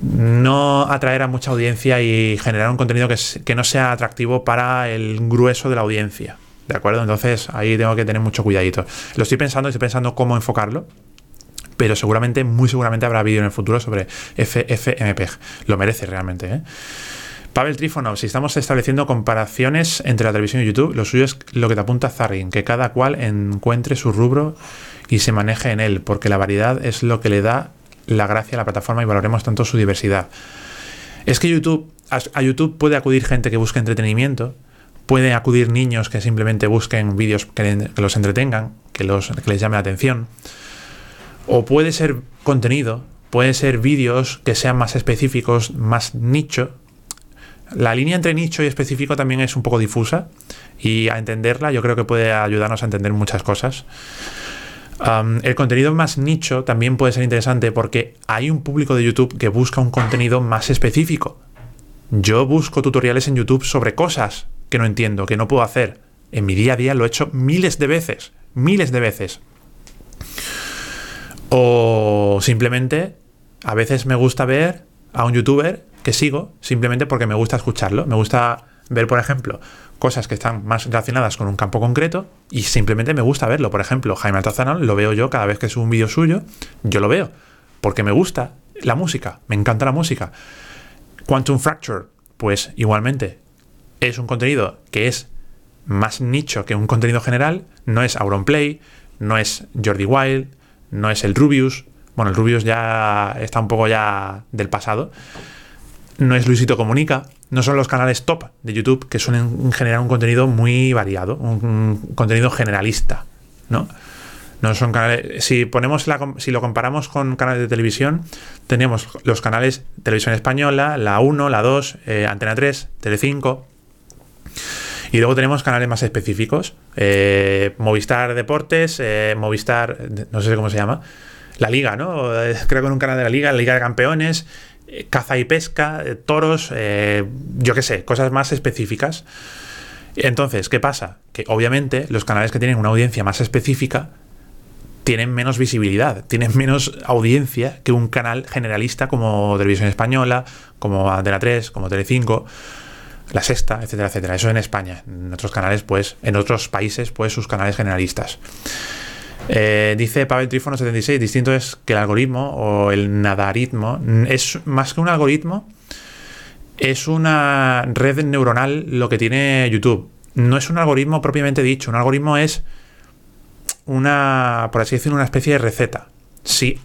no atraer a mucha audiencia y generar un contenido que, no sea atractivo para el grueso de la audiencia. ¿De acuerdo? Entonces ahí tengo que tener mucho cuidadito. Lo estoy pensando, estoy pensando cómo enfocarlo. Pero seguramente, muy seguramente habrá vídeo en el futuro sobre FFmpeg. Lo merece realmente, ¿eh? Pavel Trifonov, si estamos estableciendo comparaciones entre la televisión y YouTube, lo suyo es lo que te apunta Zarin, que cada cual encuentre su rubro y se maneje en él, porque la variedad es lo que le da la gracia a la plataforma y valoremos tanto su diversidad. Es que YouTube, a YouTube puede acudir gente que busque entretenimiento, puede acudir niños que simplemente busquen vídeos que, los entretengan, que, los, que les llame la atención, o puede ser contenido, puede ser vídeos que sean más específicos, más nicho. La línea entre nicho y específico también es un poco difusa y a entenderla yo creo que puede ayudarnos a entender muchas cosas el contenido más nicho también puede ser interesante porque hay un público de YouTube que busca un contenido más específico. Yo busco tutoriales en YouTube sobre cosas que no entiendo, que no puedo hacer. En mi día a día lo he hecho miles de veces, miles de veces. O simplemente, a veces me gusta ver a un youtuber que sigo simplemente porque me gusta escucharlo. Me gusta ver, por ejemplo, cosas que están más relacionadas con un campo concreto y simplemente me gusta verlo. Por ejemplo, Jaime Altazanal lo veo yo cada vez que subo un vídeo suyo, yo lo veo porque me gusta la música, me encanta la música. Quantum Fracture, pues igualmente es un contenido que es más nicho que un contenido general, no es Auronplay, no es Jordi Wild, no es el Rubius, bueno, el Rubius ya está un poco ya del pasado, no es Luisito Comunica, no son los canales top de YouTube que suelen generar un contenido muy variado, un, contenido generalista, ¿no? No son canales. Si ponemos si lo comparamos con canales de televisión, tenemos los canales Televisión Española, la 1, la 2, eh, Antena 3, Tele5. Y luego tenemos canales más específicos. Eh, Movistar Deportes, eh, Movistar. no sé cómo se llama. La Liga, ¿no? Creo que en un canal de la Liga, la Liga de Campeones. Eh, caza y pesca, eh, toros, eh, yo qué sé, cosas más específicas. Entonces, ¿qué pasa? Que obviamente los canales que tienen una audiencia más específica tienen menos visibilidad, tienen menos audiencia que un canal generalista como Televisión Española, como Antena 3, como Telecinco, La Sexta, etcétera, etcétera. Eso en España. En otros canales, pues, en otros países, pues, sus canales generalistas. Eh, dice Pavel Trifono 76, distinto es que el algoritmo o el nadaritmo es más que un algoritmo, es una red neuronal lo que tiene YouTube. No es un algoritmo propiamente dicho, un algoritmo es una, por así decirlo, una especie de receta. Si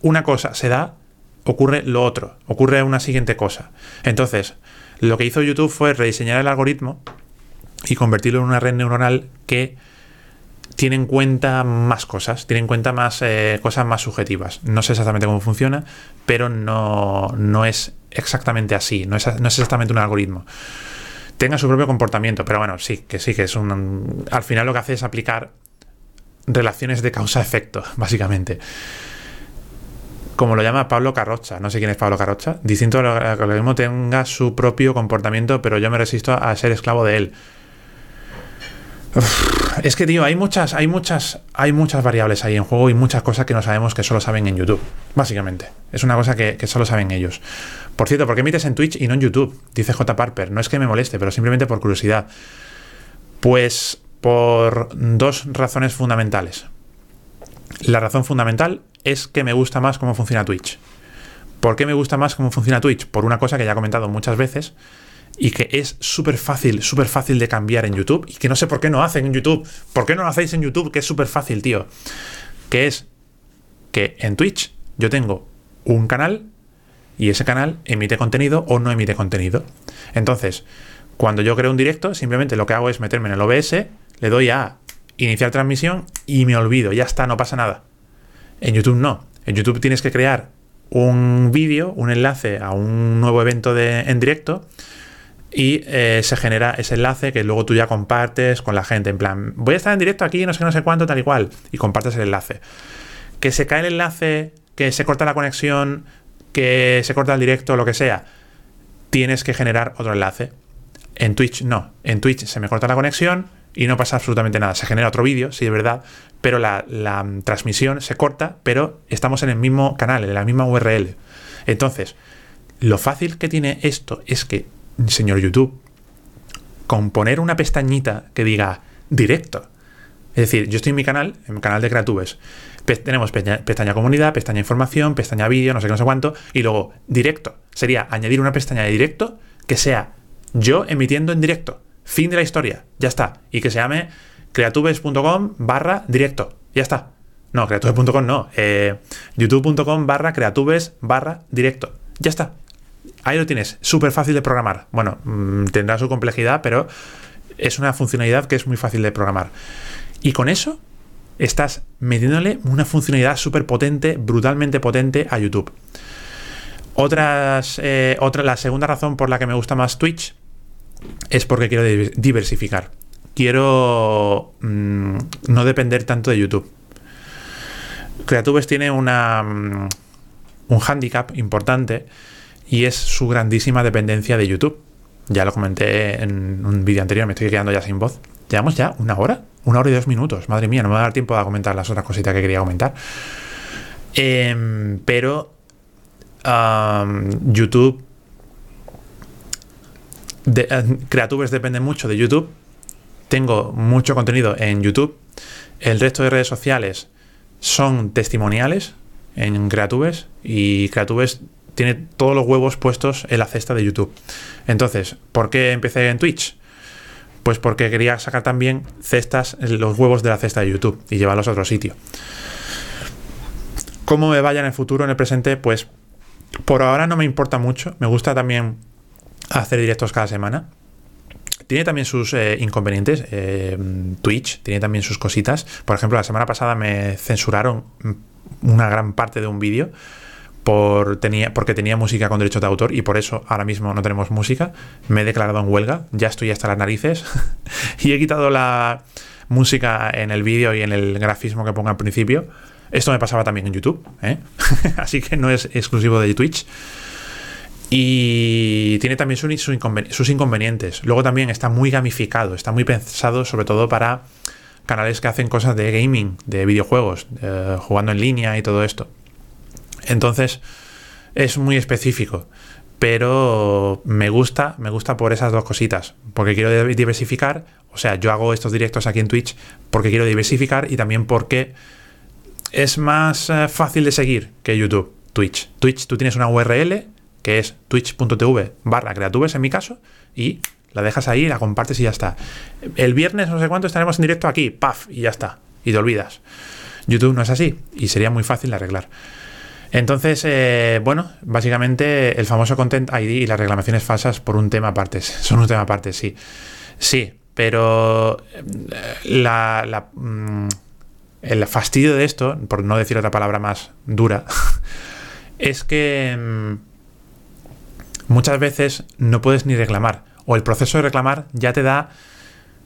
una cosa se da, ocurre lo otro, ocurre una siguiente cosa. Entonces, lo que hizo YouTube fue rediseñar el algoritmo y convertirlo en una red neuronal que tiene en cuenta más cosas, tiene en cuenta más eh, cosas más subjetivas. No sé exactamente cómo funciona, pero no, no es exactamente así, no es, no es, exactamente un algoritmo. Tenga su propio comportamiento, pero bueno, sí, que sí, que es un... Al final lo que hace es aplicar relaciones de causa-efecto, básicamente. Como lo llama Pablo Carrocha, no sé quién es Pablo Carrocha, distinto al algoritmo tenga su propio comportamiento, pero yo me resisto a ser esclavo de él es que, tío, hay muchas, hay muchas, hay muchas variables ahí en juego y muchas cosas que no sabemos que solo saben en YouTube. Básicamente. Es una cosa que, solo saben ellos. Por cierto, ¿por qué emites en Twitch y no en YouTube? Dice J. Parper. No es que me moleste, pero simplemente por curiosidad. Pues por dos razones fundamentales. La razón fundamental es que me gusta más cómo funciona Twitch. ¿Por qué me gusta más cómo funciona Twitch? Por una cosa que ya he comentado muchas veces, y que es súper fácil, súper fácil de cambiar en YouTube y que no sé por qué no hacen en YouTube. ¿Por qué no lo hacéis en YouTube? Que es súper fácil, tío. Que es que en Twitch yo tengo un canal y ese canal emite contenido o no emite contenido. Entonces, cuando yo creo un directo, simplemente lo que hago es meterme en el OBS, le doy a iniciar transmisión y me olvido, ya está, no pasa nada. En YouTube no. En YouTube tienes que crear un vídeo, un enlace a un nuevo evento de, en directo y eh, se genera ese enlace que luego tú ya compartes con la gente. En plan, voy a estar en directo aquí, no sé, no sé cuánto, tal y cual. Y compartes el enlace. Que se cae el enlace que se corta la conexión, que se corta el directo, lo que sea, tienes que generar otro enlace. En Twitch no. En Twitch se me corta la conexión y no pasa absolutamente nada. Se genera otro vídeo, sí, es verdad, pero la, la transmisión se corta, pero estamos en el mismo canal, en la misma URL. Entonces, lo fácil que tiene esto es que, señor YouTube, con poner una pestañita que diga directo. Es decir, yo estoy en mi canal, en mi canal de Creatubes. tenemos pestaña, comunidad, pestaña información, pestaña vídeo, no sé qué, no sé cuánto, y luego directo. Sería añadir una pestaña de directo que sea yo emitiendo en directo. Fin de la historia. Ya está. Y que se llame creatubes.com barra directo. Ya está. No, creatubes.com no. Eh, youtube.com barra creatubes barra directo. Ya está. Ahí lo tienes. Súper fácil de programar. Bueno, mm, tendrá su complejidad, pero es una funcionalidad que es muy fácil de programar. Y con eso estás metiéndole una funcionalidad súper potente, brutalmente potente a YouTube. Otras, eh, otra, la segunda razón por la que me gusta más Twitch es porque quiero diversificar. Quiero mm, no depender tanto de YouTube. Creatubes tiene una, mm, un handicap importante y es su grandísima dependencia de YouTube. Ya lo comenté en un vídeo anterior, me estoy quedando ya sin voz. Llevamos ya una hora, una hora y dos minutos. Madre mía, no me va a dar tiempo de comentar las otras cositas que quería comentar. Em, pero YouTube, de, eh, depende mucho de YouTube. Tengo mucho contenido en YouTube. El resto de redes sociales son testimoniales en Creatubes y Creatubes tiene todos los huevos puestos en la cesta de YouTube. Entonces, ¿por qué empecé en Twitch? Pues porque quería sacar también cestas, los huevos de la cesta de YouTube y llevarlos a otro sitio. ¿Cómo me vaya en el futuro, en el presente? Pues por ahora no me importa mucho. Me gusta también hacer directos cada semana. Tiene también sus eh, inconvenientes. Eh, Twitch tiene también sus cositas. Por ejemplo, la semana pasada me censuraron una gran parte de un vídeo por, tenía, porque tenía música con derecho de autor y por eso ahora mismo no tenemos música. Me he declarado en huelga, ya estoy hasta las narices y he quitado la música en el vídeo y en el grafismo que pongo al principio. Esto me pasaba también en YouTube, ¿eh? así que no es exclusivo de Twitch. Y tiene también sus inconvenientes. Luego también está muy gamificado, está muy pensado sobre todo para canales que hacen cosas de gaming, de videojuegos, jugando en línea y todo esto. Entonces, es muy específico. Pero me gusta, me gusta por esas dos cositas. Porque quiero diversificar. O sea, yo hago estos directos aquí en Twitch porque quiero diversificar y también porque es más eh, fácil de seguir que YouTube, Twitch. Twitch, tú tienes una URL que es twitch.tv barra creatubes en mi caso y la dejas ahí, la compartes y ya está. El viernes no sé cuánto estaremos en directo aquí, paf, y ya está. Y te olvidas. YouTube no es así y sería muy fácil de arreglar. Entonces, eh, bueno, básicamente el famoso Content ID y las reclamaciones falsas por un tema aparte. Son un tema aparte, sí. Sí, pero eh, la, mm, el fastidio de esto, por no decir otra palabra más dura, es que mm, muchas veces no puedes ni reclamar. O el proceso de reclamar ya te da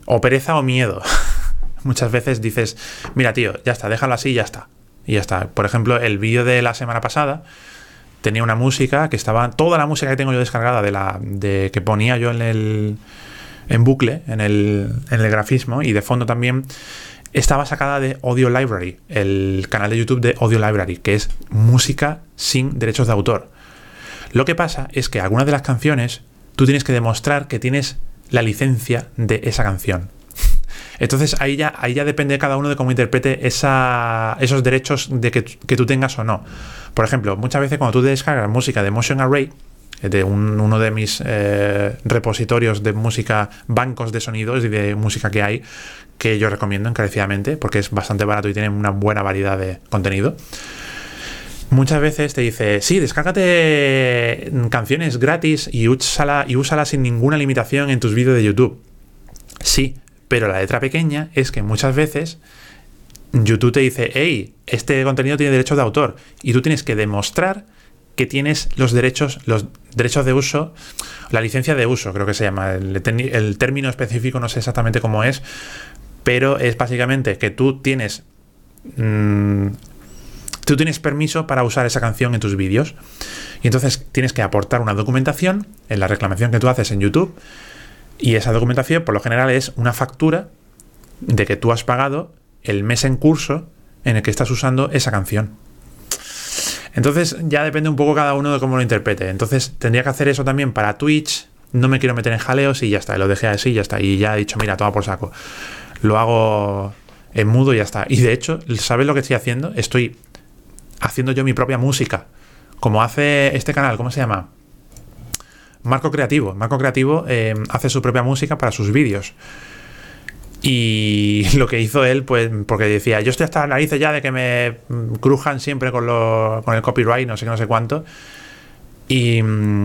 o pereza o miedo. muchas veces dices, mira tío, ya está, déjalo así y ya está y ya está. Por ejemplo, el vídeo de la semana pasada tenía una música que estaba. Toda la música que tengo yo descargada de la. de que ponía yo en el. en bucle, en el, en el grafismo, y de fondo también. Estaba sacada de Audio Library, el canal de YouTube de Audio Library, que es música sin derechos de autor. Lo que pasa es que algunas de las canciones tú tienes que demostrar que tienes la licencia de esa canción. Entonces ahí ya, ahí ya depende de cada uno de cómo interprete esos derechos de que, tú tengas o no. Por ejemplo, muchas veces cuando tú descargas música de Motion Array, de uno de mis eh, repositorios de música, bancos de sonidos y de música que hay, que yo recomiendo encarecidamente porque es bastante barato y tiene una buena variedad de contenido. Muchas veces te dice, sí, descárgate canciones gratis y úsala, y úsala sin ninguna limitación en tus vídeos de YouTube. Sí, pero la letra pequeña es que muchas veces YouTube te dice, hey, este contenido tiene derechos de autor. Y tú tienes que demostrar que tienes los derechos, los derechos de uso, la licencia de uso, creo que se llama. El, término específico no sé exactamente cómo es, pero es básicamente que tú tienes. Mm, tú tienes permiso para usar esa canción en tus vídeos. Y entonces tienes que aportar una documentación en la reclamación que tú haces en YouTube. Y esa documentación, por lo general, es una factura de que tú has pagado el mes en curso en el que estás usando esa canción. Entonces ya depende un poco cada uno de cómo lo interprete. Entonces tendría que hacer eso también para Twitch. No me quiero meter en jaleos y ya está. Lo dejé así y ya está. Y ya he dicho, mira, toma por saco. Lo hago en mudo y ya está. Y de hecho, ¿sabes lo que estoy haciendo? Estoy haciendo yo mi propia música. Como hace este canal, ¿cómo se llama? Marco Creativo. Marco Creativo eh, hace su propia música para sus vídeos. Y lo que hizo él, pues, porque decía, yo estoy hasta la nariz ya de que me crujan siempre con, lo, con el copyright, no sé qué, no sé cuánto. Y,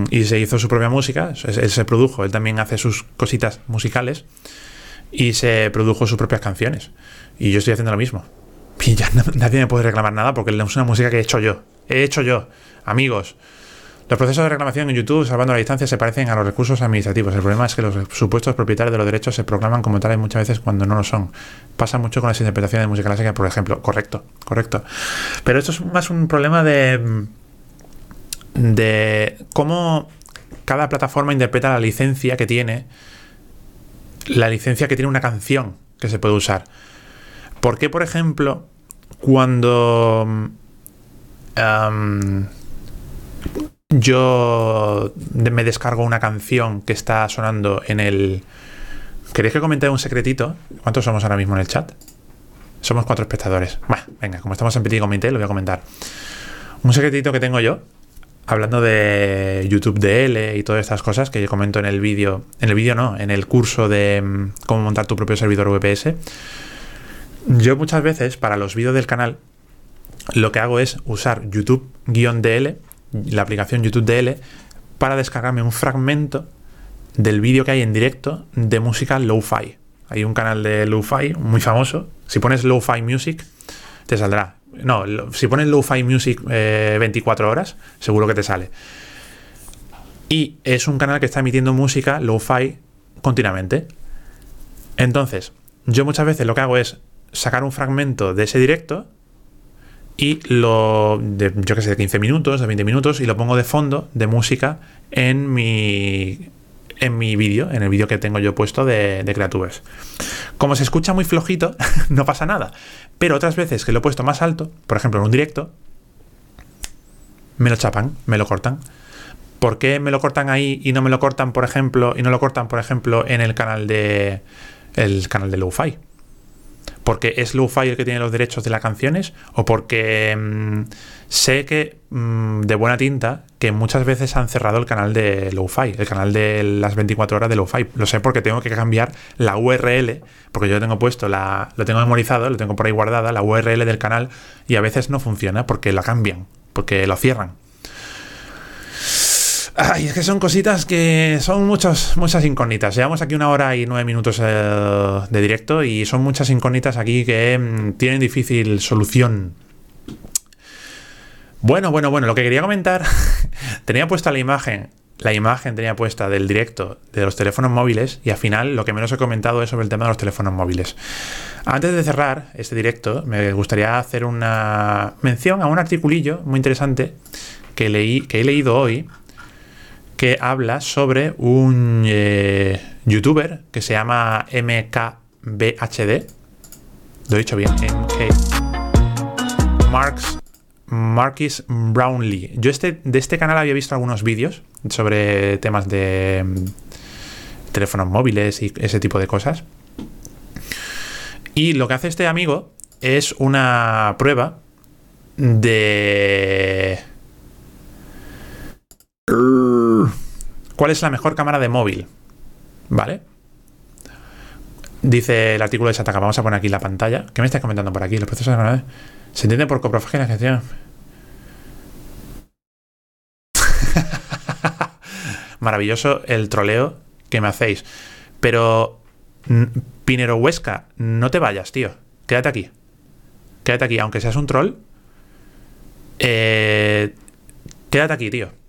y, se hizo su propia música, él se produjo, él también hace sus cositas musicales y se produjo sus propias canciones. Y yo estoy haciendo lo mismo. Y ya nadie me puede reclamar nada porque es una música que he hecho yo. He hecho yo. Amigos, los procesos de reclamación en YouTube, salvando la distancia, se parecen a los recursos administrativos. El problema es que los supuestos propietarios de los derechos se proclaman como tales muchas veces cuando no lo son. Pasa mucho con las interpretaciones de música clásica, por ejemplo. Correcto, correcto. Pero esto es más un problema de. de cómo cada plataforma interpreta la licencia que tiene. La licencia que tiene una canción que se puede usar. ¿Por qué, por ejemplo, cuando. Yo me descargo una canción que está sonando en el... ¿Queréis que comente un secretito? ¿Cuántos somos ahora mismo en el chat? Somos cuatro espectadores. Bueno, venga, como estamos en Petit Comité, lo voy a comentar. Un secretito que tengo yo, hablando de YouTube DL y todas estas cosas que yo comento en el vídeo. En el vídeo no, en el curso de mm, cómo montar tu propio servidor VPS. Yo muchas veces, para los vídeos del canal, lo que hago es usar YouTube-DL la aplicación YouTube DL para descargarme un fragmento del vídeo que hay en directo de música lo-fi. Hay un canal de lo-fi muy famoso. Si pones lo-fi music, te saldrá. No, si pones lo-fi music 24 eh, horas, seguro que te sale. Y es un canal que está emitiendo música lo-fi continuamente. Entonces, yo muchas veces lo que hago es sacar un fragmento de ese directo y lo, de, yo que sé, de 15 minutos, de 20 minutos, y lo pongo de fondo de música en mi, en mi vídeo, en el vídeo que tengo yo puesto de, de Creatubers. Como se escucha muy flojito, no pasa nada. Pero otras veces que lo he puesto más alto, por ejemplo en un directo, me lo chapan, me lo cortan. ¿Por qué me lo cortan ahí y no me lo cortan, por ejemplo, y no lo cortan, por ejemplo, en el canal de el canal de Lo-Fi? Porque es Lo-Fi el que tiene los derechos de las canciones o porque mm, sé que mm, de buena tinta que muchas veces han cerrado el canal de Lo-Fi, el canal de las 24 horas de Lo-Fi. Lo sé porque tengo que cambiar la URL, porque yo tengo puesto, la, lo tengo memorizado, lo tengo por ahí guardada, la URL del canal y a veces no funciona porque la cambian, porque lo cierran. Ay, es que son cositas que son muchas, muchas incógnitas. Llevamos aquí una hora y nueve minutos eh, de directo y son muchas incógnitas aquí que mm, tienen difícil solución. Bueno, bueno, bueno, lo que quería comentar, tenía puesta la imagen, la imagen tenía puesta del directo de los teléfonos móviles y al final lo que menos he comentado es sobre el tema de los teléfonos móviles. Antes de cerrar este directo, me gustaría hacer una mención a un articulillo muy interesante que, leí, que he leído hoy que habla sobre un eh, youtuber que se llama MKBHD. Lo he dicho bien, MK. Marks, Marquis Brownlee. Yo este, de este canal había visto algunos vídeos sobre temas de mm, teléfonos móviles y ese tipo de cosas. Y lo que hace este amigo es una prueba de ¿Cuál es la mejor cámara de móvil? ¿Vale? Dice el artículo de Sataka. Vamos a poner aquí la pantalla. ¿Qué me estás comentando por aquí? Los procesos de se entiende por coprofagia. Maravilloso el troleo que me hacéis. Pero, Pinero Huesca, no te vayas, tío. Quédate aquí. Quédate aquí, aunque seas un troll. Eh, quédate aquí, tío.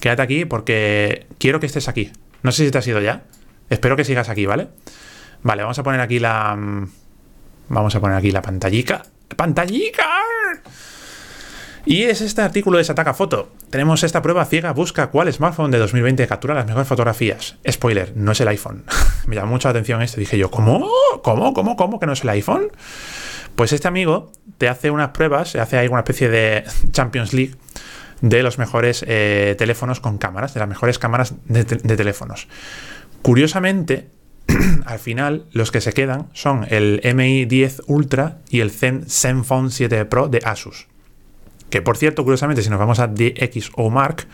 Quédate aquí porque quiero que estés aquí. No sé si te has ido ya. Espero que sigas aquí, ¿vale? Vale, vamos a poner aquí la... Mm, vamos a poner aquí la pantallica. ¡Pantallica! Y es este artículo de Sataka Foto. Tenemos esta prueba ciega, busca cuál smartphone de 2020 captura las mejores fotografías. Spoiler, no es el iPhone. Me llamó mucho la atención esto. Dije yo, ¿cómo? ¿Cómo? ¿Cómo? ¿Cómo que no es el iPhone? Pues este amigo te hace unas pruebas, hace ahí una especie de Champions League de los mejores eh, teléfonos con cámaras, de las mejores cámaras de, teléfonos. Curiosamente, al final los que se quedan son el MI 10 Ultra y el Zen Zenfone 7 Pro de Asus. Que por cierto, curiosamente, si nos vamos a DxO Mark,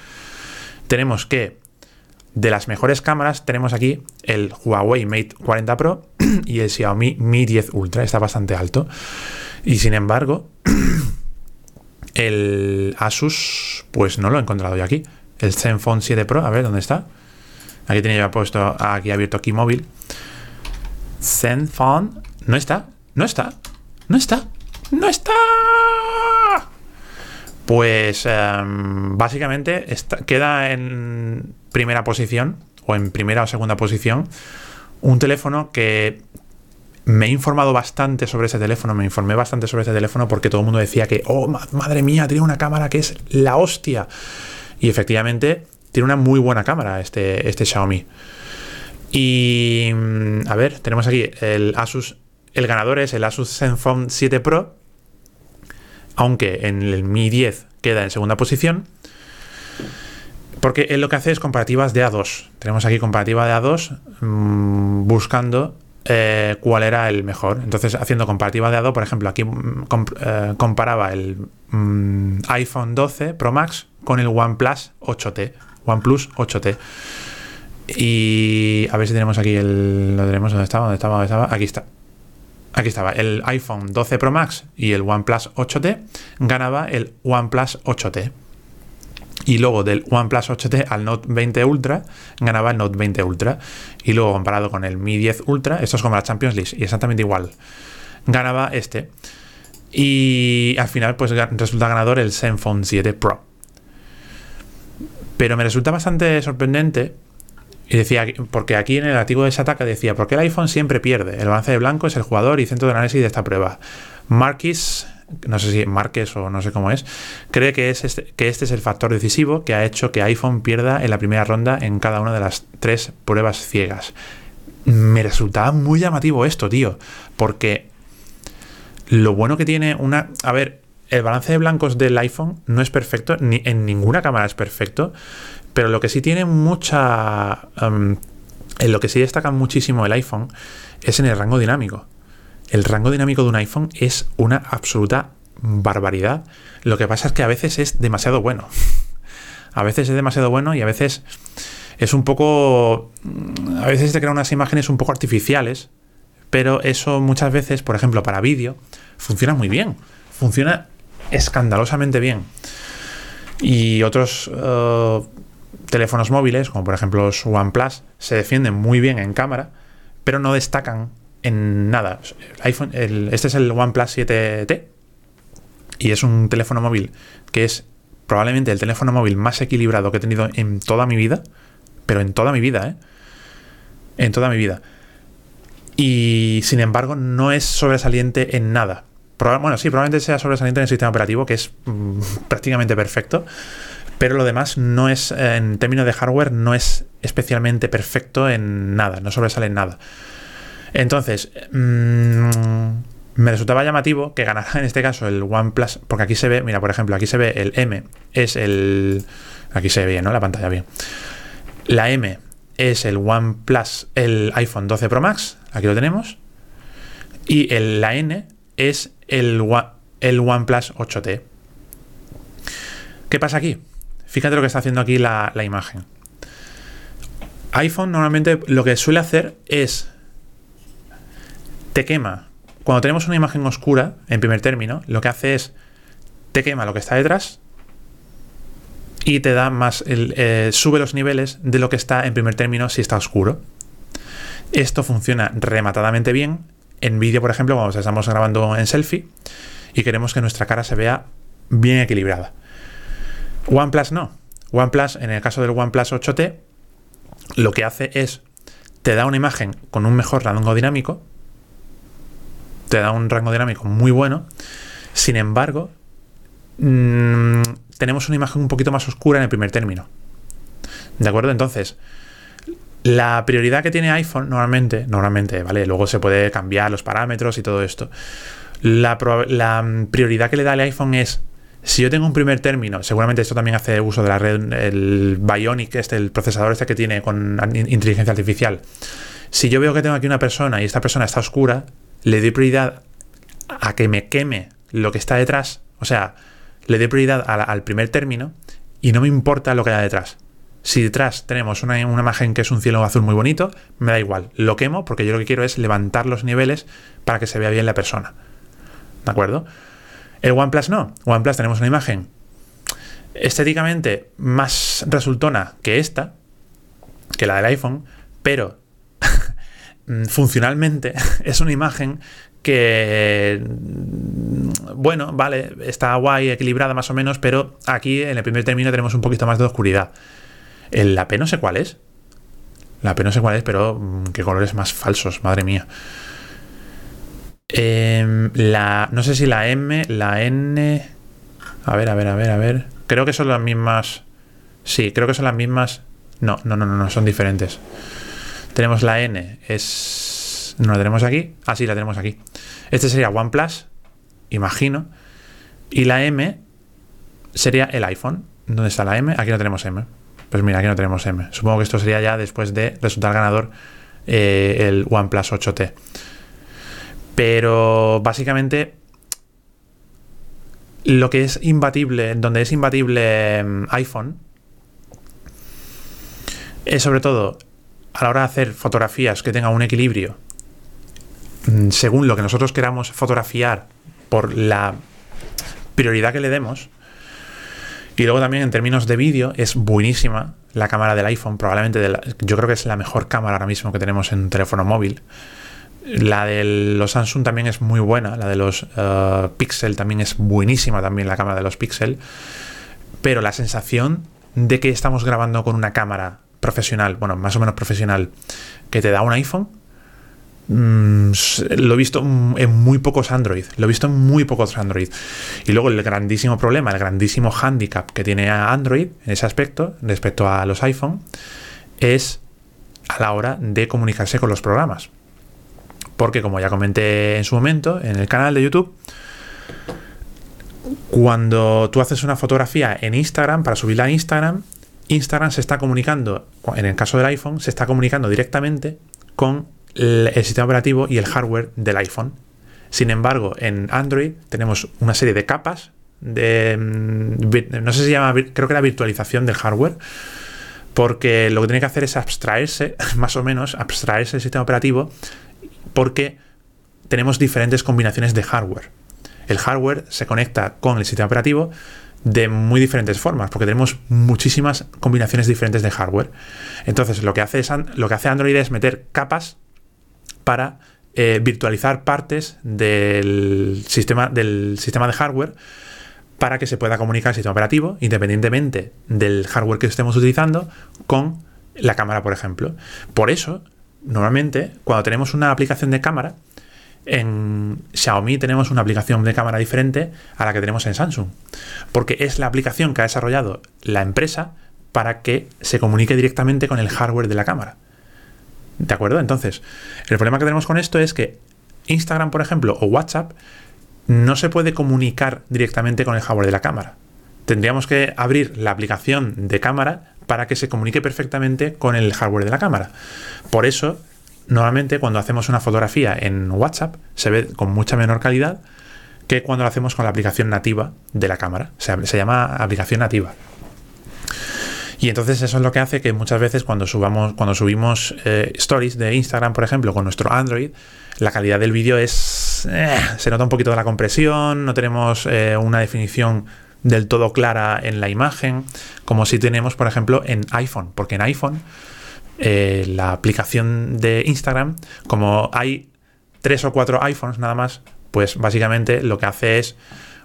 tenemos que de las mejores cámaras tenemos aquí el Huawei Mate 40 Pro y el Xiaomi Mi 10 Ultra, está bastante alto. Y sin embargo, el Asus, pues no lo he encontrado yo aquí. El Zenfone 7 Pro, a ver dónde está. Aquí tenía ya puesto, aquí abierto aquí móvil. Zenfone, no está, no está, no está, no está. Pues em, básicamente queda en primera posición o en primera o segunda posición un teléfono que me he informado bastante sobre ese teléfono, me informé bastante sobre ese teléfono porque todo el mundo decía que, oh, madre mía, tiene una cámara que es la hostia. Y efectivamente, tiene una muy buena cámara este, este Xiaomi. Y mm, a ver, tenemos aquí el Asus, el ganador es el Asus Zenfone 7 Pro, aunque en el Mi 10 queda en segunda posición. Porque él lo que hace es comparativas de A2. Tenemos aquí comparativa de A2 mm, buscando eh, cuál era el mejor. Entonces, haciendo comparativa de A2, por ejemplo, aquí mm, eh, comparaba el mm, iPhone 12 Pro Max con el OnePlus 8T. OnePlus 8T. Y a ver si tenemos aquí el. Lo tenemos dónde estaba, dónde estaba, dónde estaba. Aquí está. Aquí estaba, el iPhone 12 Pro Max y el OnePlus 8T ganaba el OnePlus 8T. Y luego del OnePlus 8T al Note 20 Ultra ganaba el Note 20 Ultra. Y luego comparado con el Mi 10 Ultra, esto es como la Champions League, y exactamente igual. Ganaba este. Y al final, pues resulta ganador el Zenfone 7 Pro. Pero me resulta bastante sorprendente y decía, porque aquí en el artículo de Sataka decía, porque el iPhone siempre pierde. El balance de blanco es el jugador y centro de análisis de esta prueba. Marquis, no sé si Marques o no sé cómo es, cree que, es este, que este es el factor decisivo que ha hecho que iPhone pierda en la primera ronda en cada una de las tres pruebas ciegas. Me resultaba muy llamativo esto, tío, porque lo bueno que tiene una... A ver, el balance de blancos del iPhone no es perfecto, ni en ninguna cámara es perfecto, pero lo que sí tiene mucha... Em, en lo que sí destaca muchísimo el iPhone es en el rango dinámico. El rango dinámico de un iPhone es una absoluta barbaridad. Lo que pasa es que a veces es demasiado bueno. A veces es demasiado bueno y a veces es un poco... A veces te crea unas imágenes un poco artificiales, pero eso muchas veces, por ejemplo, para vídeo, funciona muy bien. Funciona escandalosamente bien. Y otros eh, teléfonos móviles, como por ejemplo los OnePlus, se defienden muy bien en cámara, pero no destacan en nada. iPhone, este es el OnePlus 7T y es un teléfono móvil que es probablemente el teléfono móvil más equilibrado que he tenido en toda mi vida, pero en toda mi vida, ¿eh? En toda mi vida. Y sin embargo no es sobresaliente en nada. bueno, sí, probablemente sea sobresaliente en el sistema operativo, que es mm, prácticamente perfecto, pero lo demás no es, en términos de hardware, no es especialmente perfecto en nada, no sobresale en nada. Entonces, mm, me resultaba llamativo que ganara en este caso el OnePlus, porque aquí se ve, mira, por ejemplo, aquí se ve el M, es el... Aquí se ve bien, ¿no? La pantalla bien. La M es el OnePlus, el iPhone 12 Pro Max, aquí lo tenemos. Y la N es el, el OnePlus 8T. ¿Qué pasa aquí? Fíjate lo que está haciendo aquí la, imagen. iPhone normalmente lo que suele hacer es te quema. Cuando tenemos una imagen oscura, en primer término, lo que hace es te quema lo que está detrás y te da más, eh, sube los niveles de lo que está en primer término si está oscuro. Esto funciona rematadamente bien. En vídeo, por ejemplo, cuando estamos grabando en selfie y queremos que nuestra cara se vea bien equilibrada. OnePlus no. OnePlus, en el caso del OnePlus 8T, lo que hace es te da una imagen con un mejor rango dinámico, te da un rango dinámico muy bueno, sin embargo, mm, tenemos una imagen un poquito más oscura en el primer término. ¿De acuerdo? Entonces, la prioridad que tiene iPhone normalmente, normalmente, ¿vale? Luego se puede cambiar los parámetros y todo esto. La, mm, prioridad que le da el iPhone es, si yo tengo un primer término, seguramente esto también hace uso de la red, el Bionic, este, el procesador este que tiene con inteligencia artificial. Si yo veo que tengo aquí una persona y esta persona está oscura, le doy prioridad a que me queme lo que está detrás. O sea, le doy prioridad al primer término y no me importa lo que haya detrás. Si detrás tenemos una, imagen que es un cielo azul muy bonito, me da igual, lo quemo porque yo lo que quiero es levantar los niveles para que se vea bien la persona. ¿De acuerdo? El OnePlus no. OnePlus tenemos una imagen estéticamente más resultona que esta, que la del iPhone, pero funcionalmente es una imagen que, bueno, vale, está guay, equilibrada más o menos, pero aquí en el primer término tenemos un poquito más de oscuridad. La P no sé cuál es. La P no sé cuál es, pero mm, qué colores más falsos, madre mía. Em, la, no sé si la M, la N. A ver, a ver, a ver, a ver. Creo que son las mismas. Sí, creo que son las mismas. No, no, no, no, no son diferentes. Tenemos la N, es. ¿No la tenemos aquí? Ah, sí, la tenemos aquí. Este sería OnePlus, imagino. Y la M sería el iPhone. ¿Dónde está la M? Aquí no tenemos M. Pues mira, aquí no tenemos M. Supongo que esto sería ya después de resultar ganador eh, el OnePlus 8T. Pero básicamente lo que es imbatible, donde es imbatible mm, iPhone, es sobre todo a la hora de hacer fotografías que tengan un equilibrio mm, según lo que nosotros queramos fotografiar por la prioridad que le demos, y luego también en términos de vídeo es buenísima la cámara del iPhone, probablemente yo creo que es la mejor cámara ahora mismo que tenemos en teléfono móvil. La de los Samsung también es muy buena, la de los uh, Pixel también es buenísima también la cámara de los Pixel, pero la sensación de que estamos grabando con una cámara profesional, bueno, más o menos profesional, que te da un iPhone, Mm, lo he visto en muy pocos Android. Lo he visto en muy pocos Android. Y luego el grandísimo problema, el grandísimo handicap que tiene Android en ese aspecto, respecto a los iPhone, es a la hora de comunicarse con los programas. Porque como ya comenté en su momento en el canal de YouTube, cuando tú haces una fotografía en Instagram, para subirla a Instagram, Instagram se está comunicando, en el caso del iPhone, se está comunicando directamente con el, sistema operativo y el hardware del iPhone. Sin embargo, en Android tenemos una serie de capas de mm, no sé si se llama creo que la virtualización del hardware porque lo que tiene que hacer es abstraerse más o menos abstraerse el sistema operativo porque tenemos diferentes combinaciones de hardware el hardware se conecta con el sistema operativo de muy diferentes formas porque tenemos muchísimas combinaciones diferentes de hardware entonces lo que hace, es, lo que hace Android es meter capas para eh, virtualizar partes del sistema, del sistema de hardware para que se pueda comunicar el sistema operativo, independientemente del hardware que estemos utilizando, con la cámara, por ejemplo. Por eso, normalmente, cuando tenemos una aplicación de cámara, en Xiaomi tenemos una aplicación de cámara diferente a la que tenemos en Samsung, porque es la aplicación que ha desarrollado la empresa para que se comunique directamente con el hardware de la cámara. ¿De acuerdo? Entonces, el problema que tenemos con esto es que Instagram, por ejemplo, o WhatsApp, no se puede comunicar directamente con el hardware de la cámara. Tendríamos que abrir la aplicación de cámara para que se comunique perfectamente con el hardware de la cámara. Por eso, normalmente cuando hacemos una fotografía en WhatsApp se ve con mucha menor calidad que cuando lo hacemos con la aplicación nativa de la cámara. Se, llama aplicación nativa. Y entonces eso es lo que hace que muchas veces cuando subamos, cuando subimos eh, stories de Instagram, por ejemplo, con nuestro Android, la calidad del vídeo es. Eh, se nota un poquito de la compresión, no tenemos eh, una definición del todo clara en la imagen, como si tenemos, por ejemplo, en iPhone, porque en iPhone la aplicación de Instagram, como hay tres o cuatro iPhones nada más, pues básicamente lo que hace es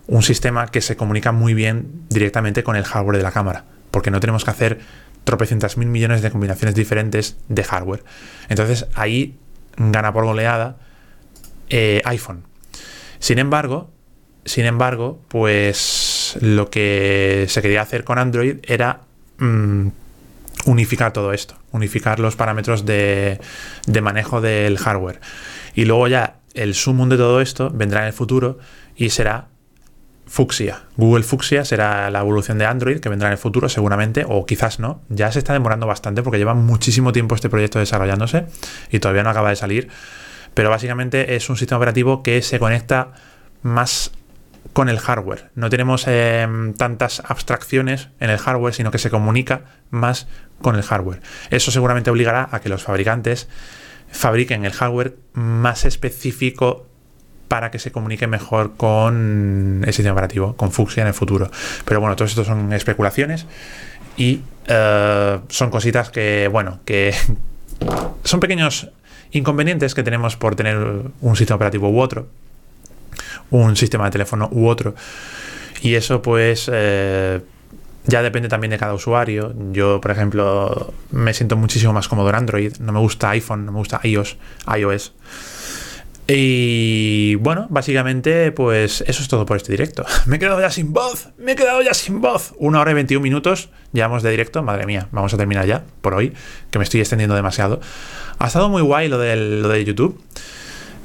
un sistema que se comunica muy bien directamente con el hardware de la cámara porque no tenemos que hacer tropecientas mil millones de combinaciones diferentes de hardware. Entonces ahí gana por goleada eh, iPhone. Sin embargo, sin embargo, pues pues lo que se quería hacer con Android era mm, unificar todo esto, unificar los parámetros de, de manejo del hardware. Y luego ya el sumum de todo esto vendrá en el futuro y será Fuchsia. Google Fuchsia será la evolución de Android que vendrá en el futuro seguramente, o quizás no. Ya se está demorando bastante porque lleva muchísimo tiempo este proyecto desarrollándose y todavía no acaba de salir. Pero básicamente es un sistema operativo que se conecta más con el hardware. No tenemos em, tantas abstracciones en el hardware, sino que se comunica más con el hardware. Eso seguramente obligará a que los fabricantes fabriquen el hardware más específico para que se comunique mejor con el sistema operativo, con Fuchsia en el futuro. Pero bueno, todo esto son especulaciones y eh, son cositas que, bueno, que son pequeños inconvenientes que tenemos por tener un sistema operativo u otro, un sistema de teléfono u otro. Y eso pues eh, ya depende también de cada usuario. Yo, por ejemplo, me siento muchísimo más cómodo en Android. No me gusta iPhone, no me gusta iOS. iOS. Y bueno, básicamente, pues eso es todo por este directo. Me he quedado ya sin voz, me he quedado ya sin voz. Una hora y 21 minutos, llevamos de directo. Madre mía, vamos a terminar ya por hoy, que me estoy extendiendo demasiado. Ha estado muy guay lo, lo de YouTube.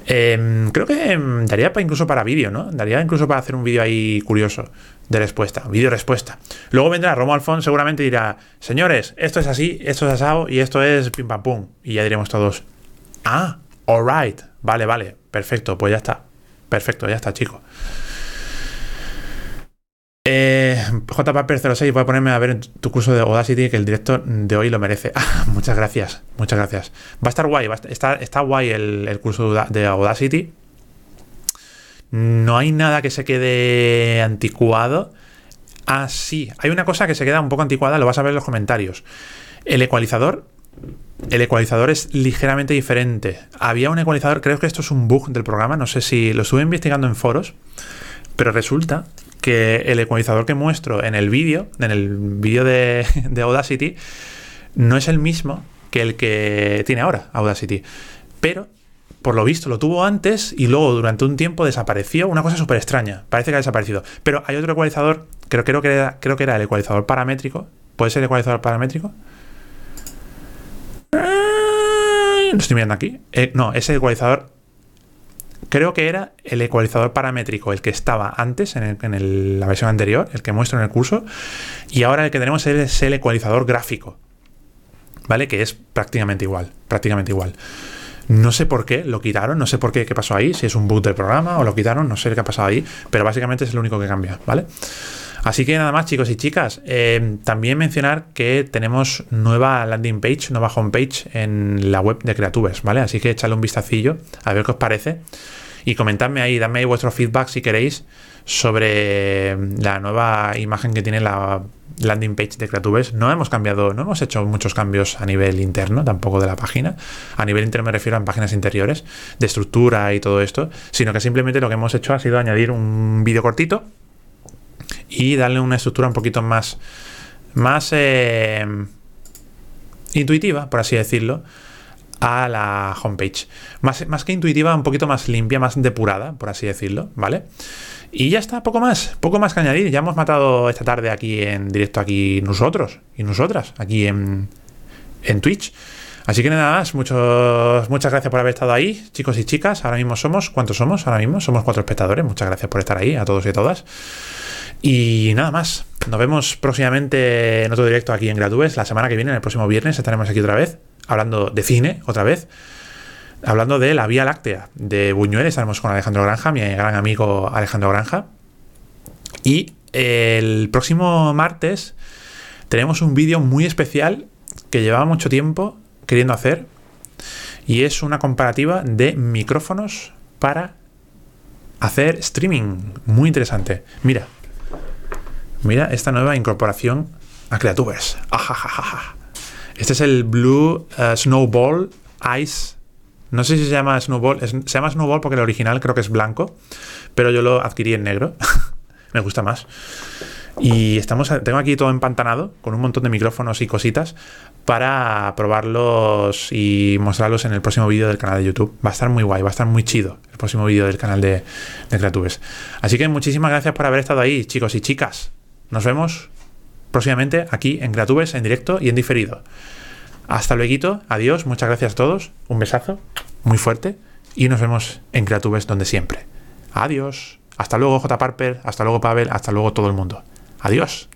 Em, creo que em, daría para incluso para vídeo, ¿no? Daría incluso para hacer un vídeo ahí curioso de respuesta, vídeo respuesta. Luego vendrá Romo Alfón, seguramente dirá, señores, esto es así, esto es asado y esto es pim pam pum. Y ya diremos todos, ah, alright, vale, vale, perfecto, pues ya está. Perfecto, ya está, chico. Eh, JPaper06, voy a ponerme a ver tu curso de Audacity que el director de hoy lo merece. Ah, muchas gracias, muchas gracias. Va a estar guay, está, está, guay el, curso de Audacity. No hay nada que se quede anticuado. Ah, sí, hay una cosa que se queda un poco anticuada, lo vas a ver en los comentarios. El ecualizador. El ecualizador es ligeramente diferente. Había un ecualizador, creo que esto es un bug del programa, no sé si lo estuve investigando en foros, pero resulta que el ecualizador que muestro en el vídeo, en el vídeo de, Audacity, no es el mismo que el que tiene ahora Audacity. Pero, por lo visto, lo tuvo antes y luego durante un tiempo desapareció. Una cosa súper extraña. Parece que ha desaparecido. Pero hay otro ecualizador, creo, creo, que era, creo que era el ecualizador paramétrico. ¿Puede ser el ecualizador paramétrico? No estoy mirando aquí. Eh, no, es el ecualizador creo que era el ecualizador paramétrico, el que estaba antes en, la versión anterior, el que muestro en el curso, y ahora el que tenemos es el ecualizador gráfico, ¿vale? Que es prácticamente igual, prácticamente igual. No sé por qué lo quitaron, no sé por qué, qué pasó ahí, si es un bug del programa o lo quitaron, no sé qué ha pasado ahí, pero básicamente es lo único que cambia, ¿vale? Así que nada más, chicos y chicas. Eh, también mencionar que tenemos nueva landing page, nueva homepage en la web de Creatubers, ¿vale? Así que échale un vistacillo a ver qué os parece. Y comentadme ahí, dadme ahí vuestro feedback si queréis sobre la nueva imagen que tiene la landing page de Creatubers. No hemos cambiado, no hemos hecho muchos cambios a nivel interno, tampoco de la página. A nivel interno me refiero a páginas interiores, de estructura y todo esto, sino que simplemente lo que hemos hecho ha sido añadir un vídeo cortito y darle una estructura un poquito más, más eh, intuitiva, por así decirlo, a la homepage. Más, más que intuitiva, un poquito más limpia, más depurada, por así decirlo, ¿vale? Y ya está, poco más, poco más que añadir. Ya hemos matado esta tarde aquí en directo, aquí nosotros y nosotras, aquí en, en Twitch. Así que nada más, muchos, muchas gracias por haber estado ahí, chicos y chicas. Ahora mismo somos, ¿cuántos somos? Ahora mismo somos cuatro espectadores. Muchas gracias por estar ahí, a todos y a todas. Y nada más. Nos vemos próximamente en otro directo aquí en Gratubes. La semana que viene, el próximo viernes, estaremos aquí otra vez, hablando de cine, otra vez. Hablando de la Vía Láctea de Buñuel. Estaremos con Alejandro Granja, mi gran amigo Alejandro Granja. Y el próximo martes tenemos un vídeo muy especial que llevaba mucho tiempo queriendo hacer. Y es una comparativa de micrófonos para hacer streaming. Muy interesante. Mira, Mira esta nueva incorporación a Creatubers. Este es el Blue uh, Snowball Ice. No sé si se llama Snowball. se llama Snowball porque el original creo que es blanco. Pero yo lo adquirí en negro. Me gusta más. Y estamos, tengo aquí todo empantanado con un montón de micrófonos y cositas para probarlos y mostrarlos en el próximo vídeo del canal de YouTube. Va a estar muy guay, va a estar muy chido el próximo vídeo del canal de, de Creatubes. Así que muchísimas gracias por haber estado ahí, chicos y chicas. Nos vemos próximamente aquí en Creatubes, en directo y en diferido. Hasta luego, adiós, muchas gracias a todos, un besazo muy fuerte y nos vemos en Creatubes donde siempre. Adiós. Hasta luego, J. Parper, hasta luego, Pavel, hasta luego todo el mundo. Adiós.